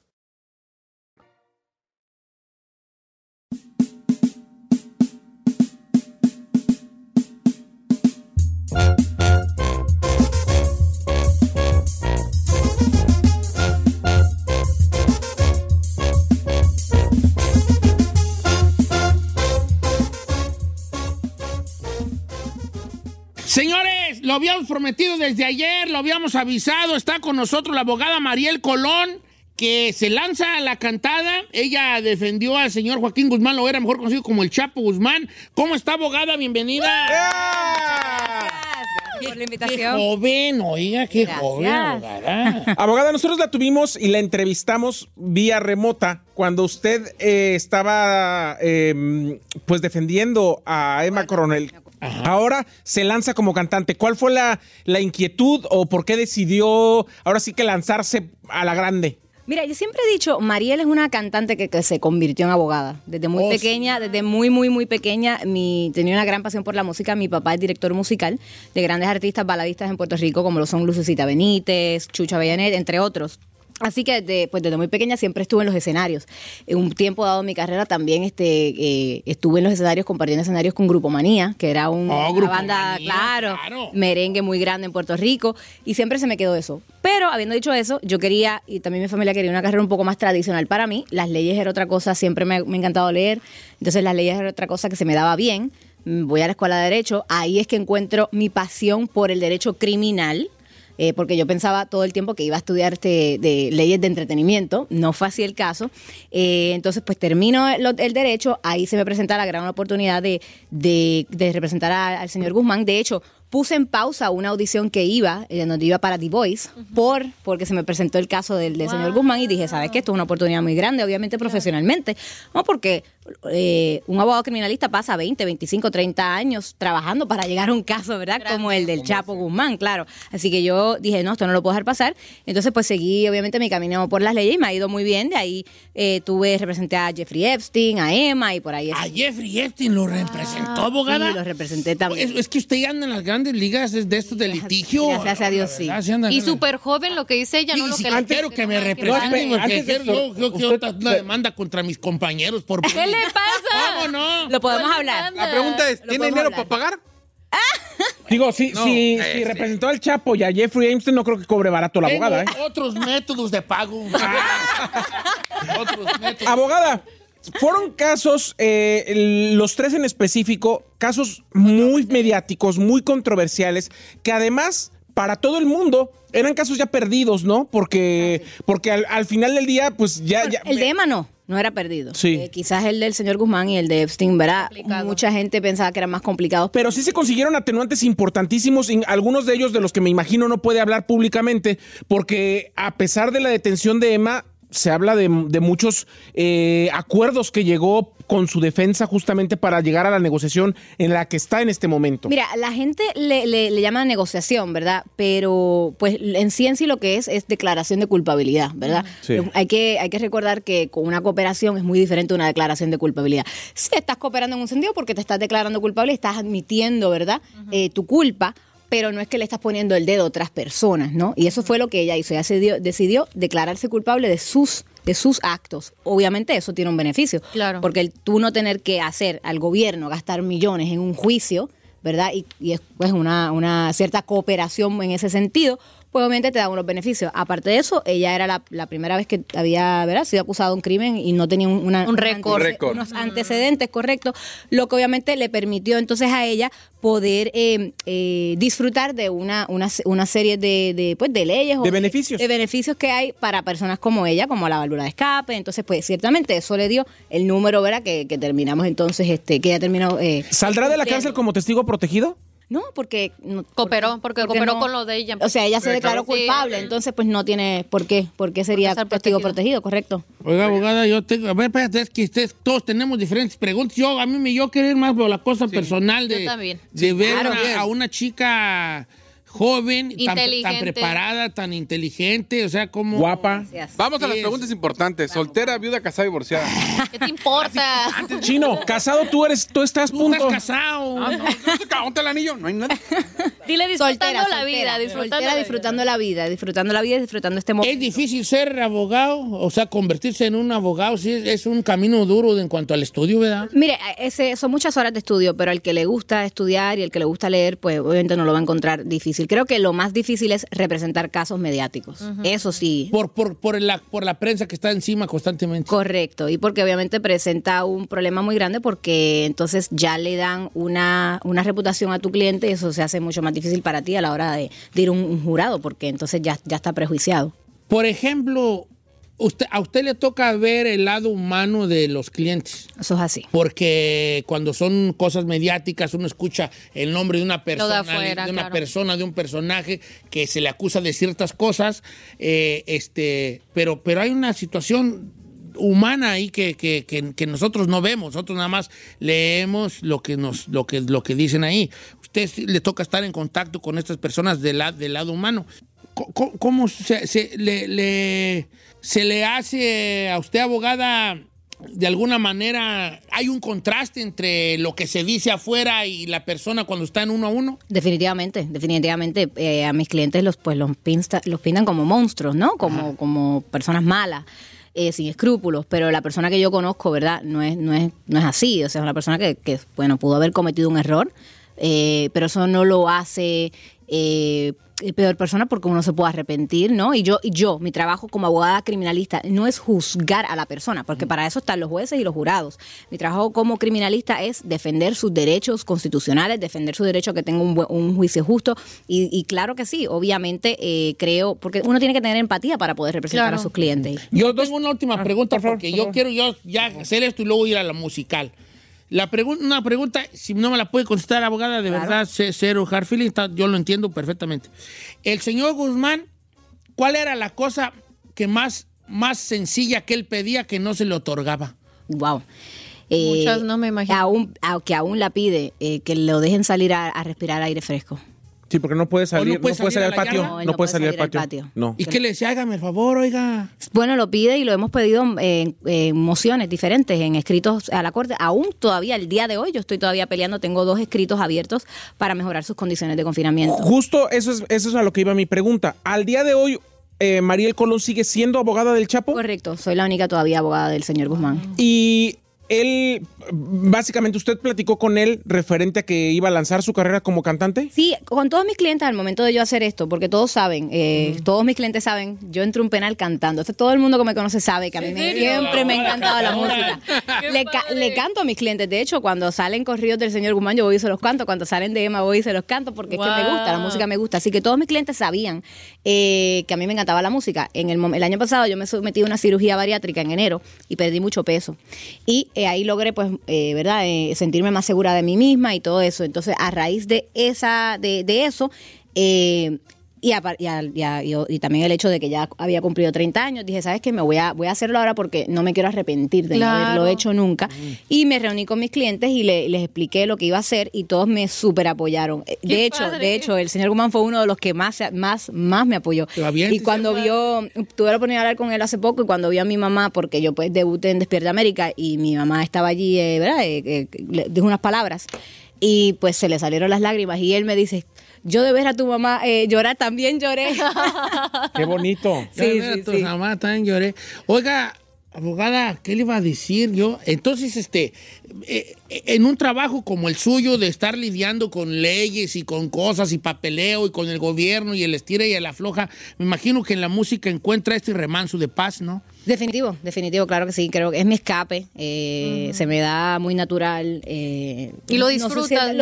Señores, lo habíamos prometido desde ayer, lo habíamos avisado. Está con nosotros la abogada Mariel Colón, que se lanza a la cantada. Ella defendió al señor Joaquín Guzmán, lo era mejor conocido como el Chapo Guzmán. ¿Cómo está, abogada? Bienvenida. Gracias por la Qué invitación. joven, oiga, qué Gracias. joven, abogada. Abogada, nosotros la tuvimos y la entrevistamos vía remota cuando usted eh, estaba eh, pues defendiendo a Emma Coronel. Ahora se lanza como cantante. ¿Cuál fue la, la inquietud o por qué decidió ahora sí que lanzarse a la grande? Mira, yo siempre he dicho, Mariel es una cantante que, que se convirtió en abogada. Desde muy Oh, pequeña, sí. desde muy, muy, muy pequeña, mi, tenía una gran pasión por la música. Mi papá es director musical de grandes artistas baladistas en Puerto Rico, como lo son Lucecita Benítez, Chucho Avellanet, entre otros. Así que desde, pues desde muy pequeña siempre estuve en los escenarios. En un tiempo dado en mi carrera también este, eh, estuve en los escenarios, compartiendo escenarios con Grupo Manía, que era un- Oh, una banda, Manía, claro, claro. merengue muy grande en Puerto Rico y siempre se me quedó eso. Pero habiendo dicho eso, yo quería, y también mi familia quería una carrera un poco más tradicional para mí. Las leyes era otra cosa, siempre me, me ha encantado leer. Entonces las leyes era otra cosa que se me daba bien. Voy a la escuela de derecho, ahí es que encuentro mi pasión por el derecho criminal. Eh, porque yo pensaba todo el tiempo que iba a estudiar este, de leyes de entretenimiento, no fue así el caso. Eh, entonces, pues termino el, el derecho, ahí se me presenta la gran oportunidad de, de- de representar al señor Guzmán. De hecho, puse en pausa una audición que iba, eh, donde iba para The Voice, por, porque se me presentó el caso del, del señor Guzmán y dije, ¿sabes qué? Esto es una oportunidad muy grande, obviamente profesionalmente. No, porque eh, un abogado criminalista pasa 20, 25, 30 años trabajando para llegar a un caso, ¿verdad? Como el del Chapo Guzmán, claro. Así que yo dije, no, esto no lo puedo dejar pasar. Entonces, pues seguí, obviamente, mi camino por las leyes y me ha ido muy bien. De ahí eh, tuve, representé a Jeffrey Epstein, a Emma y por ahí. A Jeffrey Epstein lo representó, abogada. Sí, lo representé también. Es, es que usted anda en las grandes grandes ligas es de estos de litigio. Gracias a Dios, sí. ¿verdad? andan- Y súper joven lo que dice ella, no Sí, lo que le- quiero que me representen, No, porque antes yo, yo quiero usted- una demanda contra mis compañeros por ¿Qué le pasa? ¿Cómo no? Lo podemos ¿Cuál hablar. La pregunta es, ¿tiene dinero para pagar? Digo, si, No, si, este. si representó al Chapo y a Jeffrey Epstein, no creo que cobre barato la Tengo abogada, ¿eh? otros métodos de pago. otros métodos. Abogada, fueron casos, eh, los tres en específico, casos muy mediáticos, muy controversiales, que además, para todo el mundo, eran casos ya perdidos, ¿no? Porque, porque al, al final del día, pues ya... ya El de Emma no, no era perdido. Sí. Eh, quizás el del señor Guzmán y el de Epstein, ¿verdad? Complicado. Mucha gente pensaba que eran más complicados. Pero sí se consiguieron atenuantes importantísimos, algunos de ellos de los que me imagino no puede hablar públicamente, porque a pesar de la detención de Emma, se habla de, de muchos eh, acuerdos que llegó con su defensa justamente para llegar a la negociación en la que está en este momento. Mira, la gente le, le- le llama negociación, ¿verdad? Pero pues en sí en sí lo que es es declaración de culpabilidad, ¿verdad? Sí. Hay, que, hay que recordar que con una cooperación es muy diferente a una declaración de culpabilidad. Si estás cooperando en un sentido porque te estás declarando culpable, estás admitiendo, ¿verdad? Eh, tu culpa. Pero no es que le estás poniendo el dedo a otras personas, ¿no? Y eso fue lo que ella hizo. Ella decidió, decidió declararse culpable de sus, de sus actos. Obviamente eso tiene un beneficio. Claro. Porque el tú no tener que hacer al gobierno gastar millones en un juicio, ¿verdad? Y, y es pues una, una cierta cooperación en ese sentido, pues obviamente te da unos beneficios. Aparte de eso, ella era la, la primera vez que había ¿verdad? sido acusada de un crimen y no tenía un, una- Un récord. unos antecedentes correctos, lo que obviamente le permitió entonces a ella poder eh, eh, disfrutar de una, una, una serie de, de, pues, de leyes o De beneficios. de beneficios que hay para personas como ella, como la válvula de escape. Entonces, pues ciertamente eso le dio el número, ¿verdad? Que, que terminamos entonces, este, que ella terminó. eh, ¿Saldrá de la cárcel como testigo protegido? No, porque... no- Cooperó, porque cooperó con lo de ella. O sea, ella se declaró claro. culpable, Sí. entonces pues no tiene por qué, por qué sería ser testigo protegido. protegido, correcto. Oiga, abogada, yo tengo. A ver, espérate, es que ustedes todos tenemos diferentes preguntas. Yo, a mí me yo querer más por la cosa personal de, Yo también. de ver claro. a, a una chica joven, tan, preparada, tan inteligente, o sea, como. Guapa. Gracias. Vamos a las preguntas importantes. Soltera, viuda, casada, divorciada. ¿Qué te importa? Chino, casado tú eres, tú estás Tú punto. estás casado. Ah, no, no se cagó el anillo, no hay nada. Dile disfrutando Soltera, la soltera, vida, disfrutando soltera, la vida. disfrutando la vida, disfrutando la vida, disfrutando este Es momento. difícil ser abogado, o sea, convertirse en un abogado, sí, es, es un camino duro en cuanto al estudio, ¿verdad? Mire, ese, son muchas horas de estudio, pero al que le gusta estudiar y al que le gusta leer, pues obviamente no lo va a encontrar difícil. Creo que lo más difícil es representar casos mediáticos. Eso sí. Por, por, por, la, por la prensa que está encima constantemente. Correcto, y porque obviamente presenta un problema muy grande porque entonces ya le dan una, una reputación a tu cliente y eso se hace mucho más difícil para ti a la hora de, de ir a un, un jurado porque entonces ya, ya está prejuiciado. Por ejemplo, usted, a usted le toca ver el lado humano de los clientes. Eso es así. Porque cuando son cosas mediáticas, uno escucha el nombre de una persona, afuera, de una claro. persona, de un personaje que se le acusa de ciertas cosas, eh, este, pero, pero hay una situación humana ahí que, que- que- que nosotros no vemos, nosotros nada más leemos lo que nos, lo que, lo que dicen ahí. Usted le toca estar en contacto con estas personas del, la- del lado humano. ¿Cómo, se, se- le, le- se le hace a usted, abogada, de alguna manera, hay un contraste entre lo que se dice afuera y la persona cuando está en uno a uno? Definitivamente, definitivamente eh, a mis clientes los pues los, pinta- los pintan como monstruos, ¿no? Como, como personas malas. eh, sin escrúpulos, pero la persona que yo conozco, ¿verdad? No es, no es, no es así. O sea, es una persona que, que, bueno, pudo haber cometido un error, eh, pero eso no lo hace eh, peor persona porque uno se puede arrepentir, ¿no? Y yo, y yo, mi trabajo como abogada criminalista no es juzgar a la persona, porque para eso están los jueces y los jurados. Mi trabajo como criminalista es defender sus derechos constitucionales, defender su derecho a que tenga un, buen- un juicio justo. Y, y claro que sí, obviamente eh, creo, porque uno tiene que tener empatía para poder representar Claro. a sus clientes. Yo tengo una última pregunta por favor, porque por yo quiero yo ya hacer esto y luego ir a la musical. La pregunta, una pregunta, si no me la puede contestar, abogada, de Claro. verdad, ce- cero hard feelings, está- yo lo entiendo perfectamente. El señor Guzmán, ¿cuál era la cosa que más, más sencilla que él pedía que no se le otorgaba? Wow. Muchas no me imagino. Aún, que aún la pide, eh, que lo dejen salir a, a respirar aire fresco. Sí, porque no puede salir, no puede salir al patio. No, él No, no puede salir al salir al patio. patio. No. ¿Y qué le decía? Hágame el favor, oiga. Bueno, lo pide y lo hemos pedido eh, en mociones diferentes, en escritos a la Corte. Aún todavía, el día de hoy, yo estoy todavía peleando. Tengo dos escritos abiertos para mejorar sus condiciones de confinamiento. Justo eso es, eso es a lo que iba mi pregunta. Al día de hoy, eh, Mariel Colón sigue siendo abogada del Chapo. Correcto, soy la única todavía abogada del señor Guzmán. Y él, básicamente, usted platicó con él referente a que iba a lanzar su carrera como cantante. Sí, con todos mis clientes al momento de yo hacer esto, porque todos saben, eh, todos mis clientes saben, yo entro a un penal cantando. Entonces, todo el mundo que me conoce sabe que a mí me- siempre me ha encantado la música. Le, ca- le canto a mis clientes. De hecho, cuando salen corridos del señor Guzmán, yo voy y se los canto. Cuando salen de Emma, voy y se los canto porque es que me gusta, la música me gusta. Así que todos mis clientes sabían eh, que a mí me encantaba la música. En el, año pasado yo me sometí a una cirugía bariátrica en enero y perdí mucho peso. Y eh, ahí logré, pues, eh, ¿verdad? Eh, sentirme más segura de mí misma y todo eso. Entonces, a raíz de esa, de, de eso, eh, y, apar- y, al- y a- y o- y también el hecho de que ya había cumplido 30 años, dije, ¿sabes qué? Me voy a, voy a hacerlo ahora porque no me quiero arrepentir de Claro. no haberlo hecho nunca. Y me reuní con mis clientes y le- les expliqué lo que iba a hacer y todos me súper apoyaron. Eh, De hecho, padre. de hecho, el señor Guzmán fue uno de los que más, se- más, más me apoyó. Bien, Y cuando vio, tuve la oportunidad de hablar con él hace poco y cuando vio a mi mamá, porque yo pues debuté en Despierta América y mi mamá estaba allí, eh, ¿verdad? Eh, eh, le dijo unas palabras y pues se le salieron las lágrimas y él me dice, yo de ver a tu mamá eh, llorar también lloré. Qué bonito. Sí, ver, sí, tu sí. mamá también lloré. Oiga, abogada, ¿qué le iba a decir yo? Entonces, este, eh, eh, en un trabajo como el suyo de estar lidiando con leyes y con cosas y papeleo y con el gobierno y el estira y el afloja, me imagino que en la música encuentra este remanso de paz, ¿no? Definitivo, definitivo, claro que sí. Creo que es mi escape. eh, Se me da muy natural. eh, Y lo no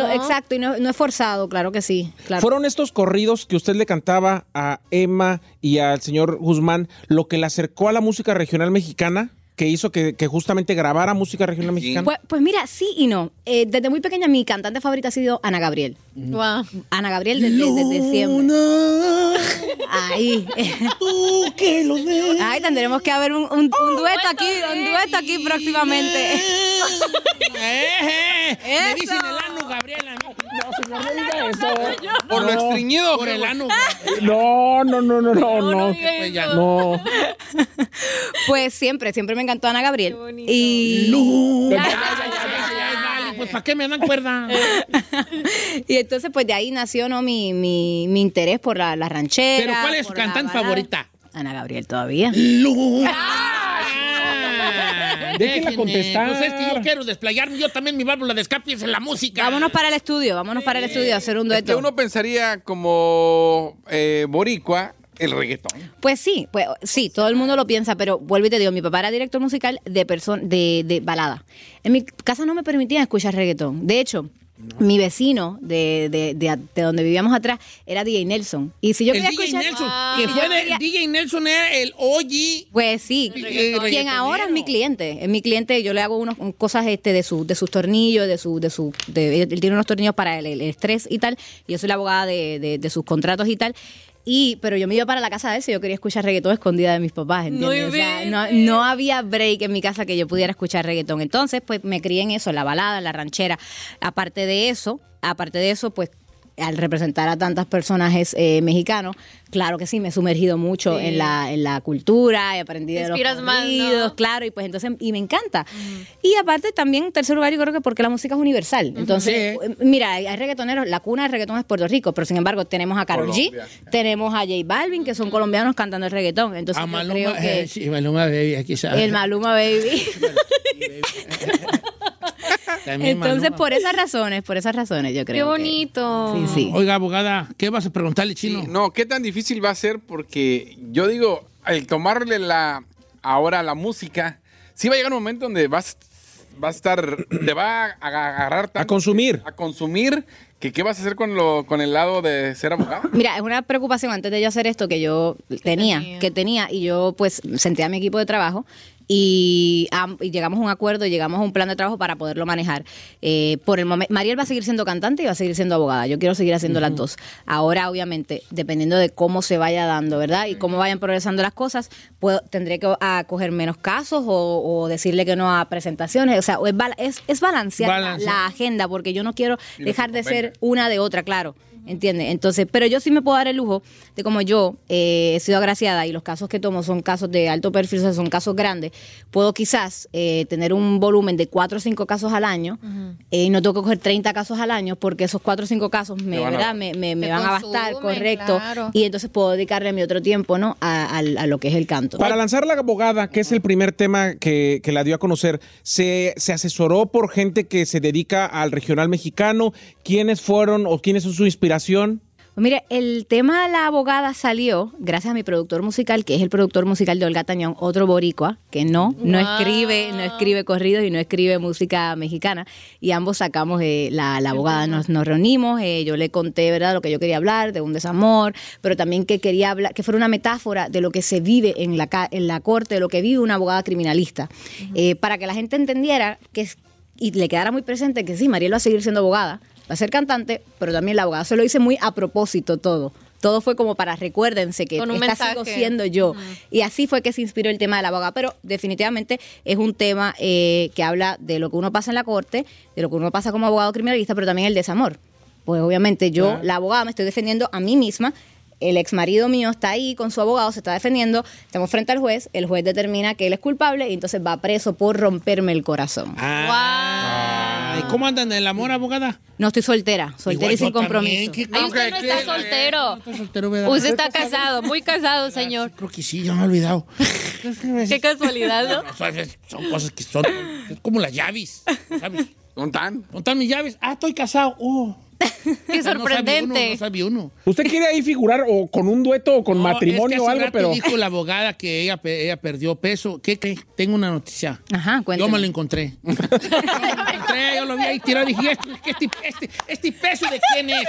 ¿no? exacto, y no, no es forzado, claro que sí. Claro. ¿Fueron estos corridos que usted le cantaba a Emma y al señor Guzmán lo que le acercó a la música regional mexicana? Que hizo que, que justamente grabara música regional mexicana. Pues, pues mira, sí y no. Eh, desde muy pequeña mi cantante favorita ha sido Ana Gabriel. Wow. Ana Gabriel desde, desde siempre. Ahí. Tú que lo ves. Ay, tendremos que haber un, un- un dueto aquí, un dueto aquí próximamente. Eh, eh, Me dicen el ano, Gabriela. No, señor, no diga eso. Por lo estreñido. Por el ano. No, no, no, no, no, no. Pues. No. Pues siempre, siempre me encantó Ana Gabriel. bonito. Y, No. Pues ¿para qué me dan cuerda? y entonces, pues de ahí nació ¿no? mi, mi, mi interés por la, la ranchera. Pero ¿cuál es su cantante favorita? Ana Gabriel todavía. Luna. Déjenla contestar. Pues es que yo quiero desplayarme. Yo también mi válvula de escape es en la música. Vámonos para el estudio, vámonos para el estudio a hacer un Es que dueto. uno pensaría como eh, boricua el reggaetón. Pues sí, pues sí, todo el mundo lo piensa, pero vuelvo y te digo, mi papá era director musical de person de, de balada. En mi casa no me permitían escuchar reggaetón. De hecho, mi vecino de, de, de- de donde vivíamos atrás era DJ Nelson. Y si yo el quería DJ escuchar. Nelson. Wow. Que fue quería- DJ Nelson era el OG. Pues sí, Eh, quien ahora es mi cliente, es mi cliente, yo le hago unas cosas este de su, de sus tornillos, de su, de su, de- él tiene unos tornillos para el, el estrés y tal, y yo soy la abogada de, de- de sus contratos y tal. Y, pero yo me iba para la casa de si yo quería escuchar reggaetón escondida de mis papás, ¿entiendes? No O sea, no, no había break en mi casa que yo pudiera escuchar reggaetón. Entonces, pues me crié en eso, en la balada, en la ranchera. Aparte de eso, aparte de eso, pues al representar a tantos personajes eh, mexicanos, claro que sí, me he sumergido mucho Sí. en la en la cultura, he aprendido de los más, corridos, ¿no? claro, y pues entonces, y me encanta. Y aparte también, en tercer lugar, yo creo que porque la música es universal. Entonces, eh, mira, hay, reggaetoneros, la cuna del reggaetón es Puerto Rico, pero sin embargo tenemos a Karol G, tenemos a J Balvin, que son colombianos cantando el reggaetón. Entonces A yo Maluma, creo que eh, sí, Maluma Baby, aquí está. el Maluma Baby. Entonces, por esas razones, por esas razones, yo creo. Qué que- bonito. Sí, sí. Oiga, abogada, ¿qué vas a preguntarle, chino? Sí, no, ¿qué tan difícil va a ser? Porque yo digo, al tomarle la ahora la música, sí va a llegar un momento donde vas, va a estar, te va a agarrar A tanto consumir. a consumir que qué vas a hacer con lo con el lado de ser abogado. Mira, es una preocupación antes de yo hacer esto que yo tenía, tenía. que tenía, y yo pues senté a mi equipo de trabajo y, y llegamos a un acuerdo, llegamos a un plan de trabajo para poderlo manejar. Eh, por el momento, Mariel va a seguir siendo cantante y va a seguir siendo abogada. Yo quiero seguir haciendo las dos. Ahora, obviamente, dependiendo de cómo se vaya dando, ¿verdad? Y cómo vayan progresando las cosas, puedo, tendré que a, coger menos casos o, o decirle que no a presentaciones. O sea, es, es, es balancear la- Balancear. la agenda porque yo no quiero dejar de ser una de otra, claro. ¿Entiendes? Entonces, pero yo sí me puedo dar el lujo de como yo eh, he sido agraciada y los casos que tomo son casos de alto perfil, o sea, son casos grandes, puedo quizás eh, tener un volumen de cuatro o cinco casos al año eh, y no tengo que coger 30 casos al año porque esos cuatro o cinco casos me, van a- ¿verdad? me, me- me Te van a bastar, correcto. claro. Y entonces puedo dedicarle mi otro tiempo, ¿no? A, a- a lo que es el canto. Para lanzar la abogada, que es el primer tema que, que la dio a conocer, ¿se, se asesoró por gente que se dedica al regional mexicano? ¿Quiénes fueron o quiénes son su inspiración? Pues mire, el tema de la abogada salió gracias a mi productor musical, que es el productor musical de Olga Tañón, otro boricua, que no, no Wow. escribe, no escribe corridos y no escribe música mexicana. Y ambos sacamos eh, la, la abogada, nos, nos reunimos, eh, yo le conté, ¿verdad?, lo que yo quería hablar, de un desamor, pero también que quería hablar, que fuera una metáfora de lo que se vive en la, ca- en la corte, de lo que vive una abogada criminalista, Eh, para que la gente entendiera que es- y le quedara muy presente que sí, Mariel va a seguir siendo abogada, va a ser cantante, pero también la abogada. Se lo hice muy a propósito todo. Todo fue como para recuérdense que Con un esta mensaje. sigo siendo yo. Y así fue que se inspiró el tema de la abogada. Pero definitivamente es un tema eh, que habla de lo que uno pasa en la corte, de lo que uno pasa como abogado criminalista, pero también el desamor. Pues obviamente yo, la abogada, me estoy defendiendo a mí misma. El ex marido mío está ahí con su abogado, se está defendiendo. Estamos frente al juez. El juez determina que él es culpable y entonces va preso por romperme el corazón. Ah. ¿Y cómo andan en el amor, abogada? No estoy soltera, soltera Igual y sin también, compromiso. ¿qué- Ay, usted no está ¿qué? soltero. Soltero. Usted está casado, muy casado, señor. Creo que sí, ya me he olvidado. Qué casualidad, ¿no? Son, cosas que son es como las llaves, ¿sabes? ¿Dónde están? ¿Dónde están mis llaves? Ah, estoy casado. Oh. Qué No sabe uno, sorprendente. no sabe uno. ¿Usted quiere ahí figurar o con un dueto o con No, matrimonio es que o algo? rato Pero dijo la abogada que ella, ella perdió peso. ¿Qué cree? Tengo una noticia. Ajá, Yo me lo encontré. yo me lo encontré, yo lo vi ahí tirado y dije, ¿este, este, este, este peso de quién es?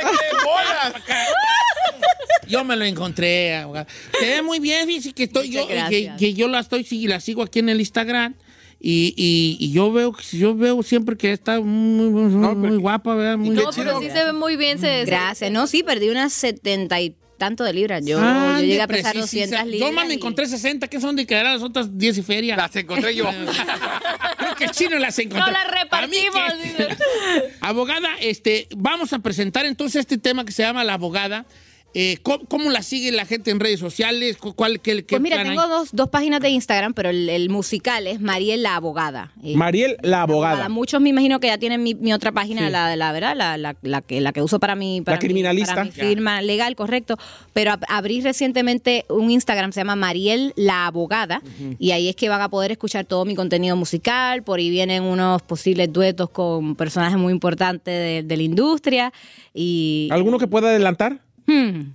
Yo me lo encontré, abogada. Se ve muy bien, fíjese que estoy yo, que, yo la estoy la sigo aquí en el Instagram. Y, y, y yo veo que- yo veo siempre que está muy, muy, muy- muy guapa, ¿verdad? Muy No, pero sí se ve muy bien. Se, Gracias. No, sí, perdí unas setenta y tanto de libras. Yo, Ah, yo llegué a pesar precisa. 200 libras. Yo más me y- encontré 60, que son de que eran las otras 10 y feria. Las encontré yo. Creo que el chino las encontró. No las ¿A mí repartimos. qué? dice. Abogada, este, vamos a presentar entonces este tema que se llama La Abogada. Eh, ¿cómo, cómo la sigue la gente en redes sociales? ¿Cu- ¿Cuál, qué, qué Pues mira, tengo dos, dos páginas de Instagram, pero el, el musical es Mariel la Abogada. Eh, Mariel, la abogada. Muchos me imagino que ya tienen mi, mi otra página, la, la verdad, la, la, la que, la que uso para mi, para La mi- criminalista. para mi firma legal, correcto. Pero ab- abrí recientemente un Instagram, se llama Mariel la Abogada, y ahí es que van a poder escuchar todo mi contenido musical. Por ahí vienen unos posibles duetos con personajes muy importantes de, de la industria. y ¿Alguno que pueda adelantar? Hmm.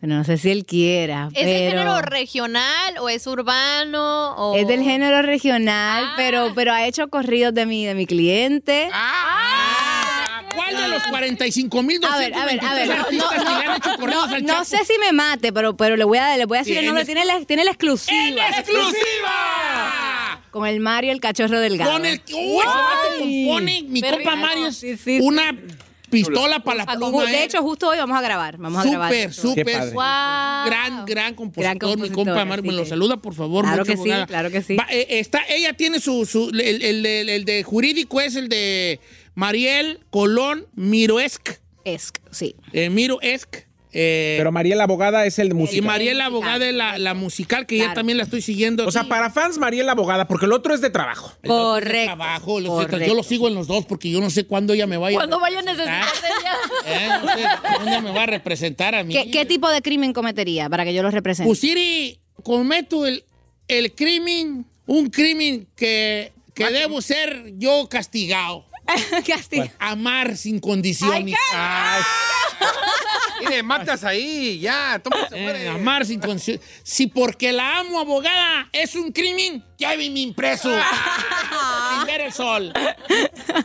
Bueno, no sé si él quiera. ¿Es el pero- género regional o es urbano? O... Es del género regional, Ah. pero, pero ha hecho corridos de mi, de mi cliente. Ah, ¿Cuál de los 45 mil A ver, a ver, a ver. artistas No, que le han hecho no, corridos no, no Chapo? sé si me mate, pero, pero le voy a, le voy a decir el nombre. Tiene la, tiene la ¡En exclusiva. exclusiva! Con el Mario, el cachorro delgado. Con el. ¡Uy! Ese vato compone, mi compa Mario, es Sí, sí, una pistola para la pluma. De ¿eh? hecho, justo hoy vamos a grabar. Vamos a grabar. Súper, súper. Wow. Gran, gran compositor, Gran mi compositor, compa Mario. Me así lo saluda, por favor. Claro que sí, abogada. claro que sí. Va, eh, está, ella tiene su. su- el, el- el- el de jurídico es el de Mariel Colón Miroesc. Es, sí. Eh, Miroesc. Eh, Pero Mariel, la abogada, es el de y música. Mariel, la abogada, es la, la musical, que ya Claro. también la estoy siguiendo. O sea, para fans, Mariel, la abogada, porque el otro es de trabajo. Es de Correcto. trabajo, Correcto. yo lo sigo en los dos porque yo no sé cuándo ella me vaya Cuando vaya a necesitar Ah. de ella. Eh, no sé cuándo me va a representar a mí. ¿Qué, qué tipo de crimen cometería para que yo lo represente? Pues Siri, cometo el, el crimen, un crimen que, que debo ser yo castigado. Castigo. Amar sin condiciones. Ay, Mire, matas ahí, ya, toma, se muere. Eh, amar sin conciencia. Si porque la amo, abogada, es un crimen, lléveme impreso. sin ver el sol.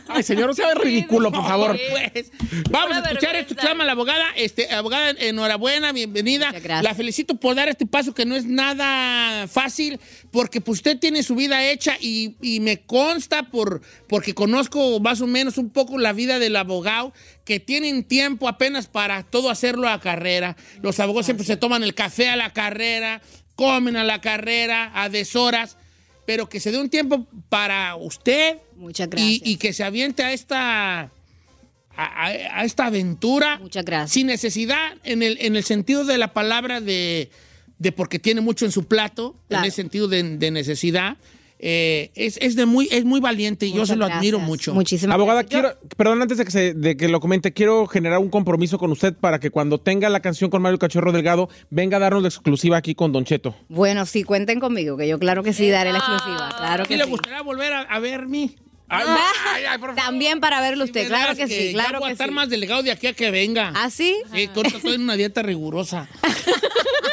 Ay, señor, no sea ridículo, por favor. Pues, vamos a escuchar esto que llama la abogada. Este, abogada, enhorabuena, bienvenida. La felicito por dar este paso que no es nada fácil, porque pues usted tiene su vida hecha y, y me consta por, porque conozco más o menos un poco la vida del abogado, que tienen tiempo apenas para todo hacerlo a carrera. Los abogados siempre se toman el café a la carrera, comen a la carrera, a deshoras, pero que se dé un tiempo para usted Muchas y, gracias. y que se aviente a esta, a, a- a esta aventura Muchas gracias. sin necesidad, en el, en el sentido de la palabra de, de porque tiene mucho en su plato, Claro. en el sentido de, de necesidad. Eh, es, es de muy, es muy valiente y yo se lo admiro gracias. mucho. Muchísimas Abogada, gracias. Quiero, perdón, antes de que, se- de que lo comente, quiero generar un compromiso con usted para que cuando tenga la canción con Mario Cachorro Delgado, venga a darnos la exclusiva aquí con Don Cheto. Bueno, sí, cuenten conmigo, que yo claro que sí daré la exclusiva. Claro ¿Qué que le sí. gustaría volver a, a verme? También para verlo usted, claro que sí, claro voy a que estar sí. más delegado de aquí a que venga. ¿Ah, sí? Sí, ahorita estoy en una dieta rigurosa.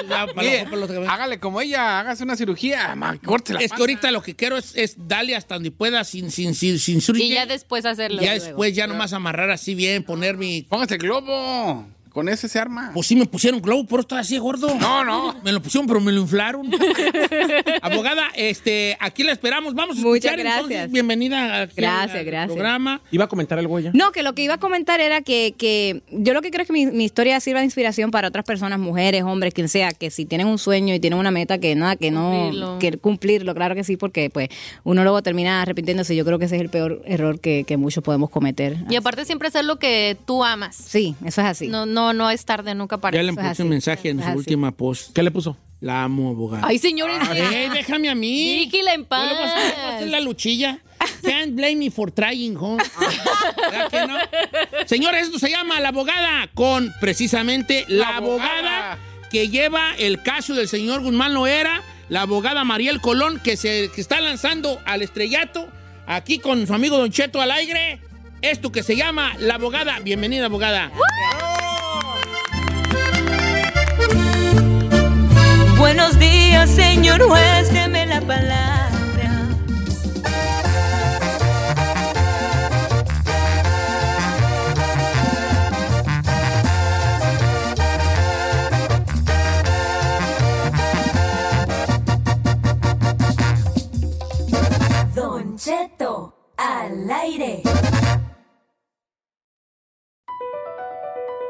Ya, para Mire, para lo que- hágale como ella, hágase una cirugía, ma, corte la es que ahorita lo que quiero es, es darle hasta donde pueda sin, sin, sin, sin Y ya después hacerlo. Ya después, ya nomás amarrar así bien, poner mi... Póngase globo, con ese se arma. Pues sí me pusieron globo, por eso estoy así gordo. No, no. Me lo pusieron, pero me lo inflaron. Abogada, este, aquí la esperamos. Vamos a Muchas escuchar entonces. gracias. Bienvenida aquí Gracias, al gracias. programa. ¿Iba a comentar algo ella? No, que lo que iba a comentar era que, que yo lo que creo es que mi, mi historia sirva de inspiración para otras personas, mujeres, hombres, quien sea, que si tienen un sueño y tienen una meta, que nada, que no, Cumplirlo. que cumplirlo, claro que sí, porque pues uno luego termina arrepintiéndose. Yo creo que ese es el peor error que, que muchos podemos cometer. Y aparte siempre hacer lo que tú amas. Sí, eso es así. No, no, no es tarde nunca para Ya le puse un mensaje en su así. última post. ¿Qué le puso? La amo, abogada. Ay, señores. Ey, déjame a mí. Dígila en Yo le voy a hacer- voy a hacer la luchilla. Can't blame me for trying, huh? ¿Verdad que no? Señores, esto se llama La Abogada, con precisamente la, abogada. que lleva el caso del señor Guzmán Loera, la abogada Mariel Colón, que se que está lanzando al estrellato, aquí con su amigo Don Cheto al aire. Esto que se llama La Abogada. Bienvenida, abogada. Buenos días, señor juez, deme la palabra. Don Cheto al aire.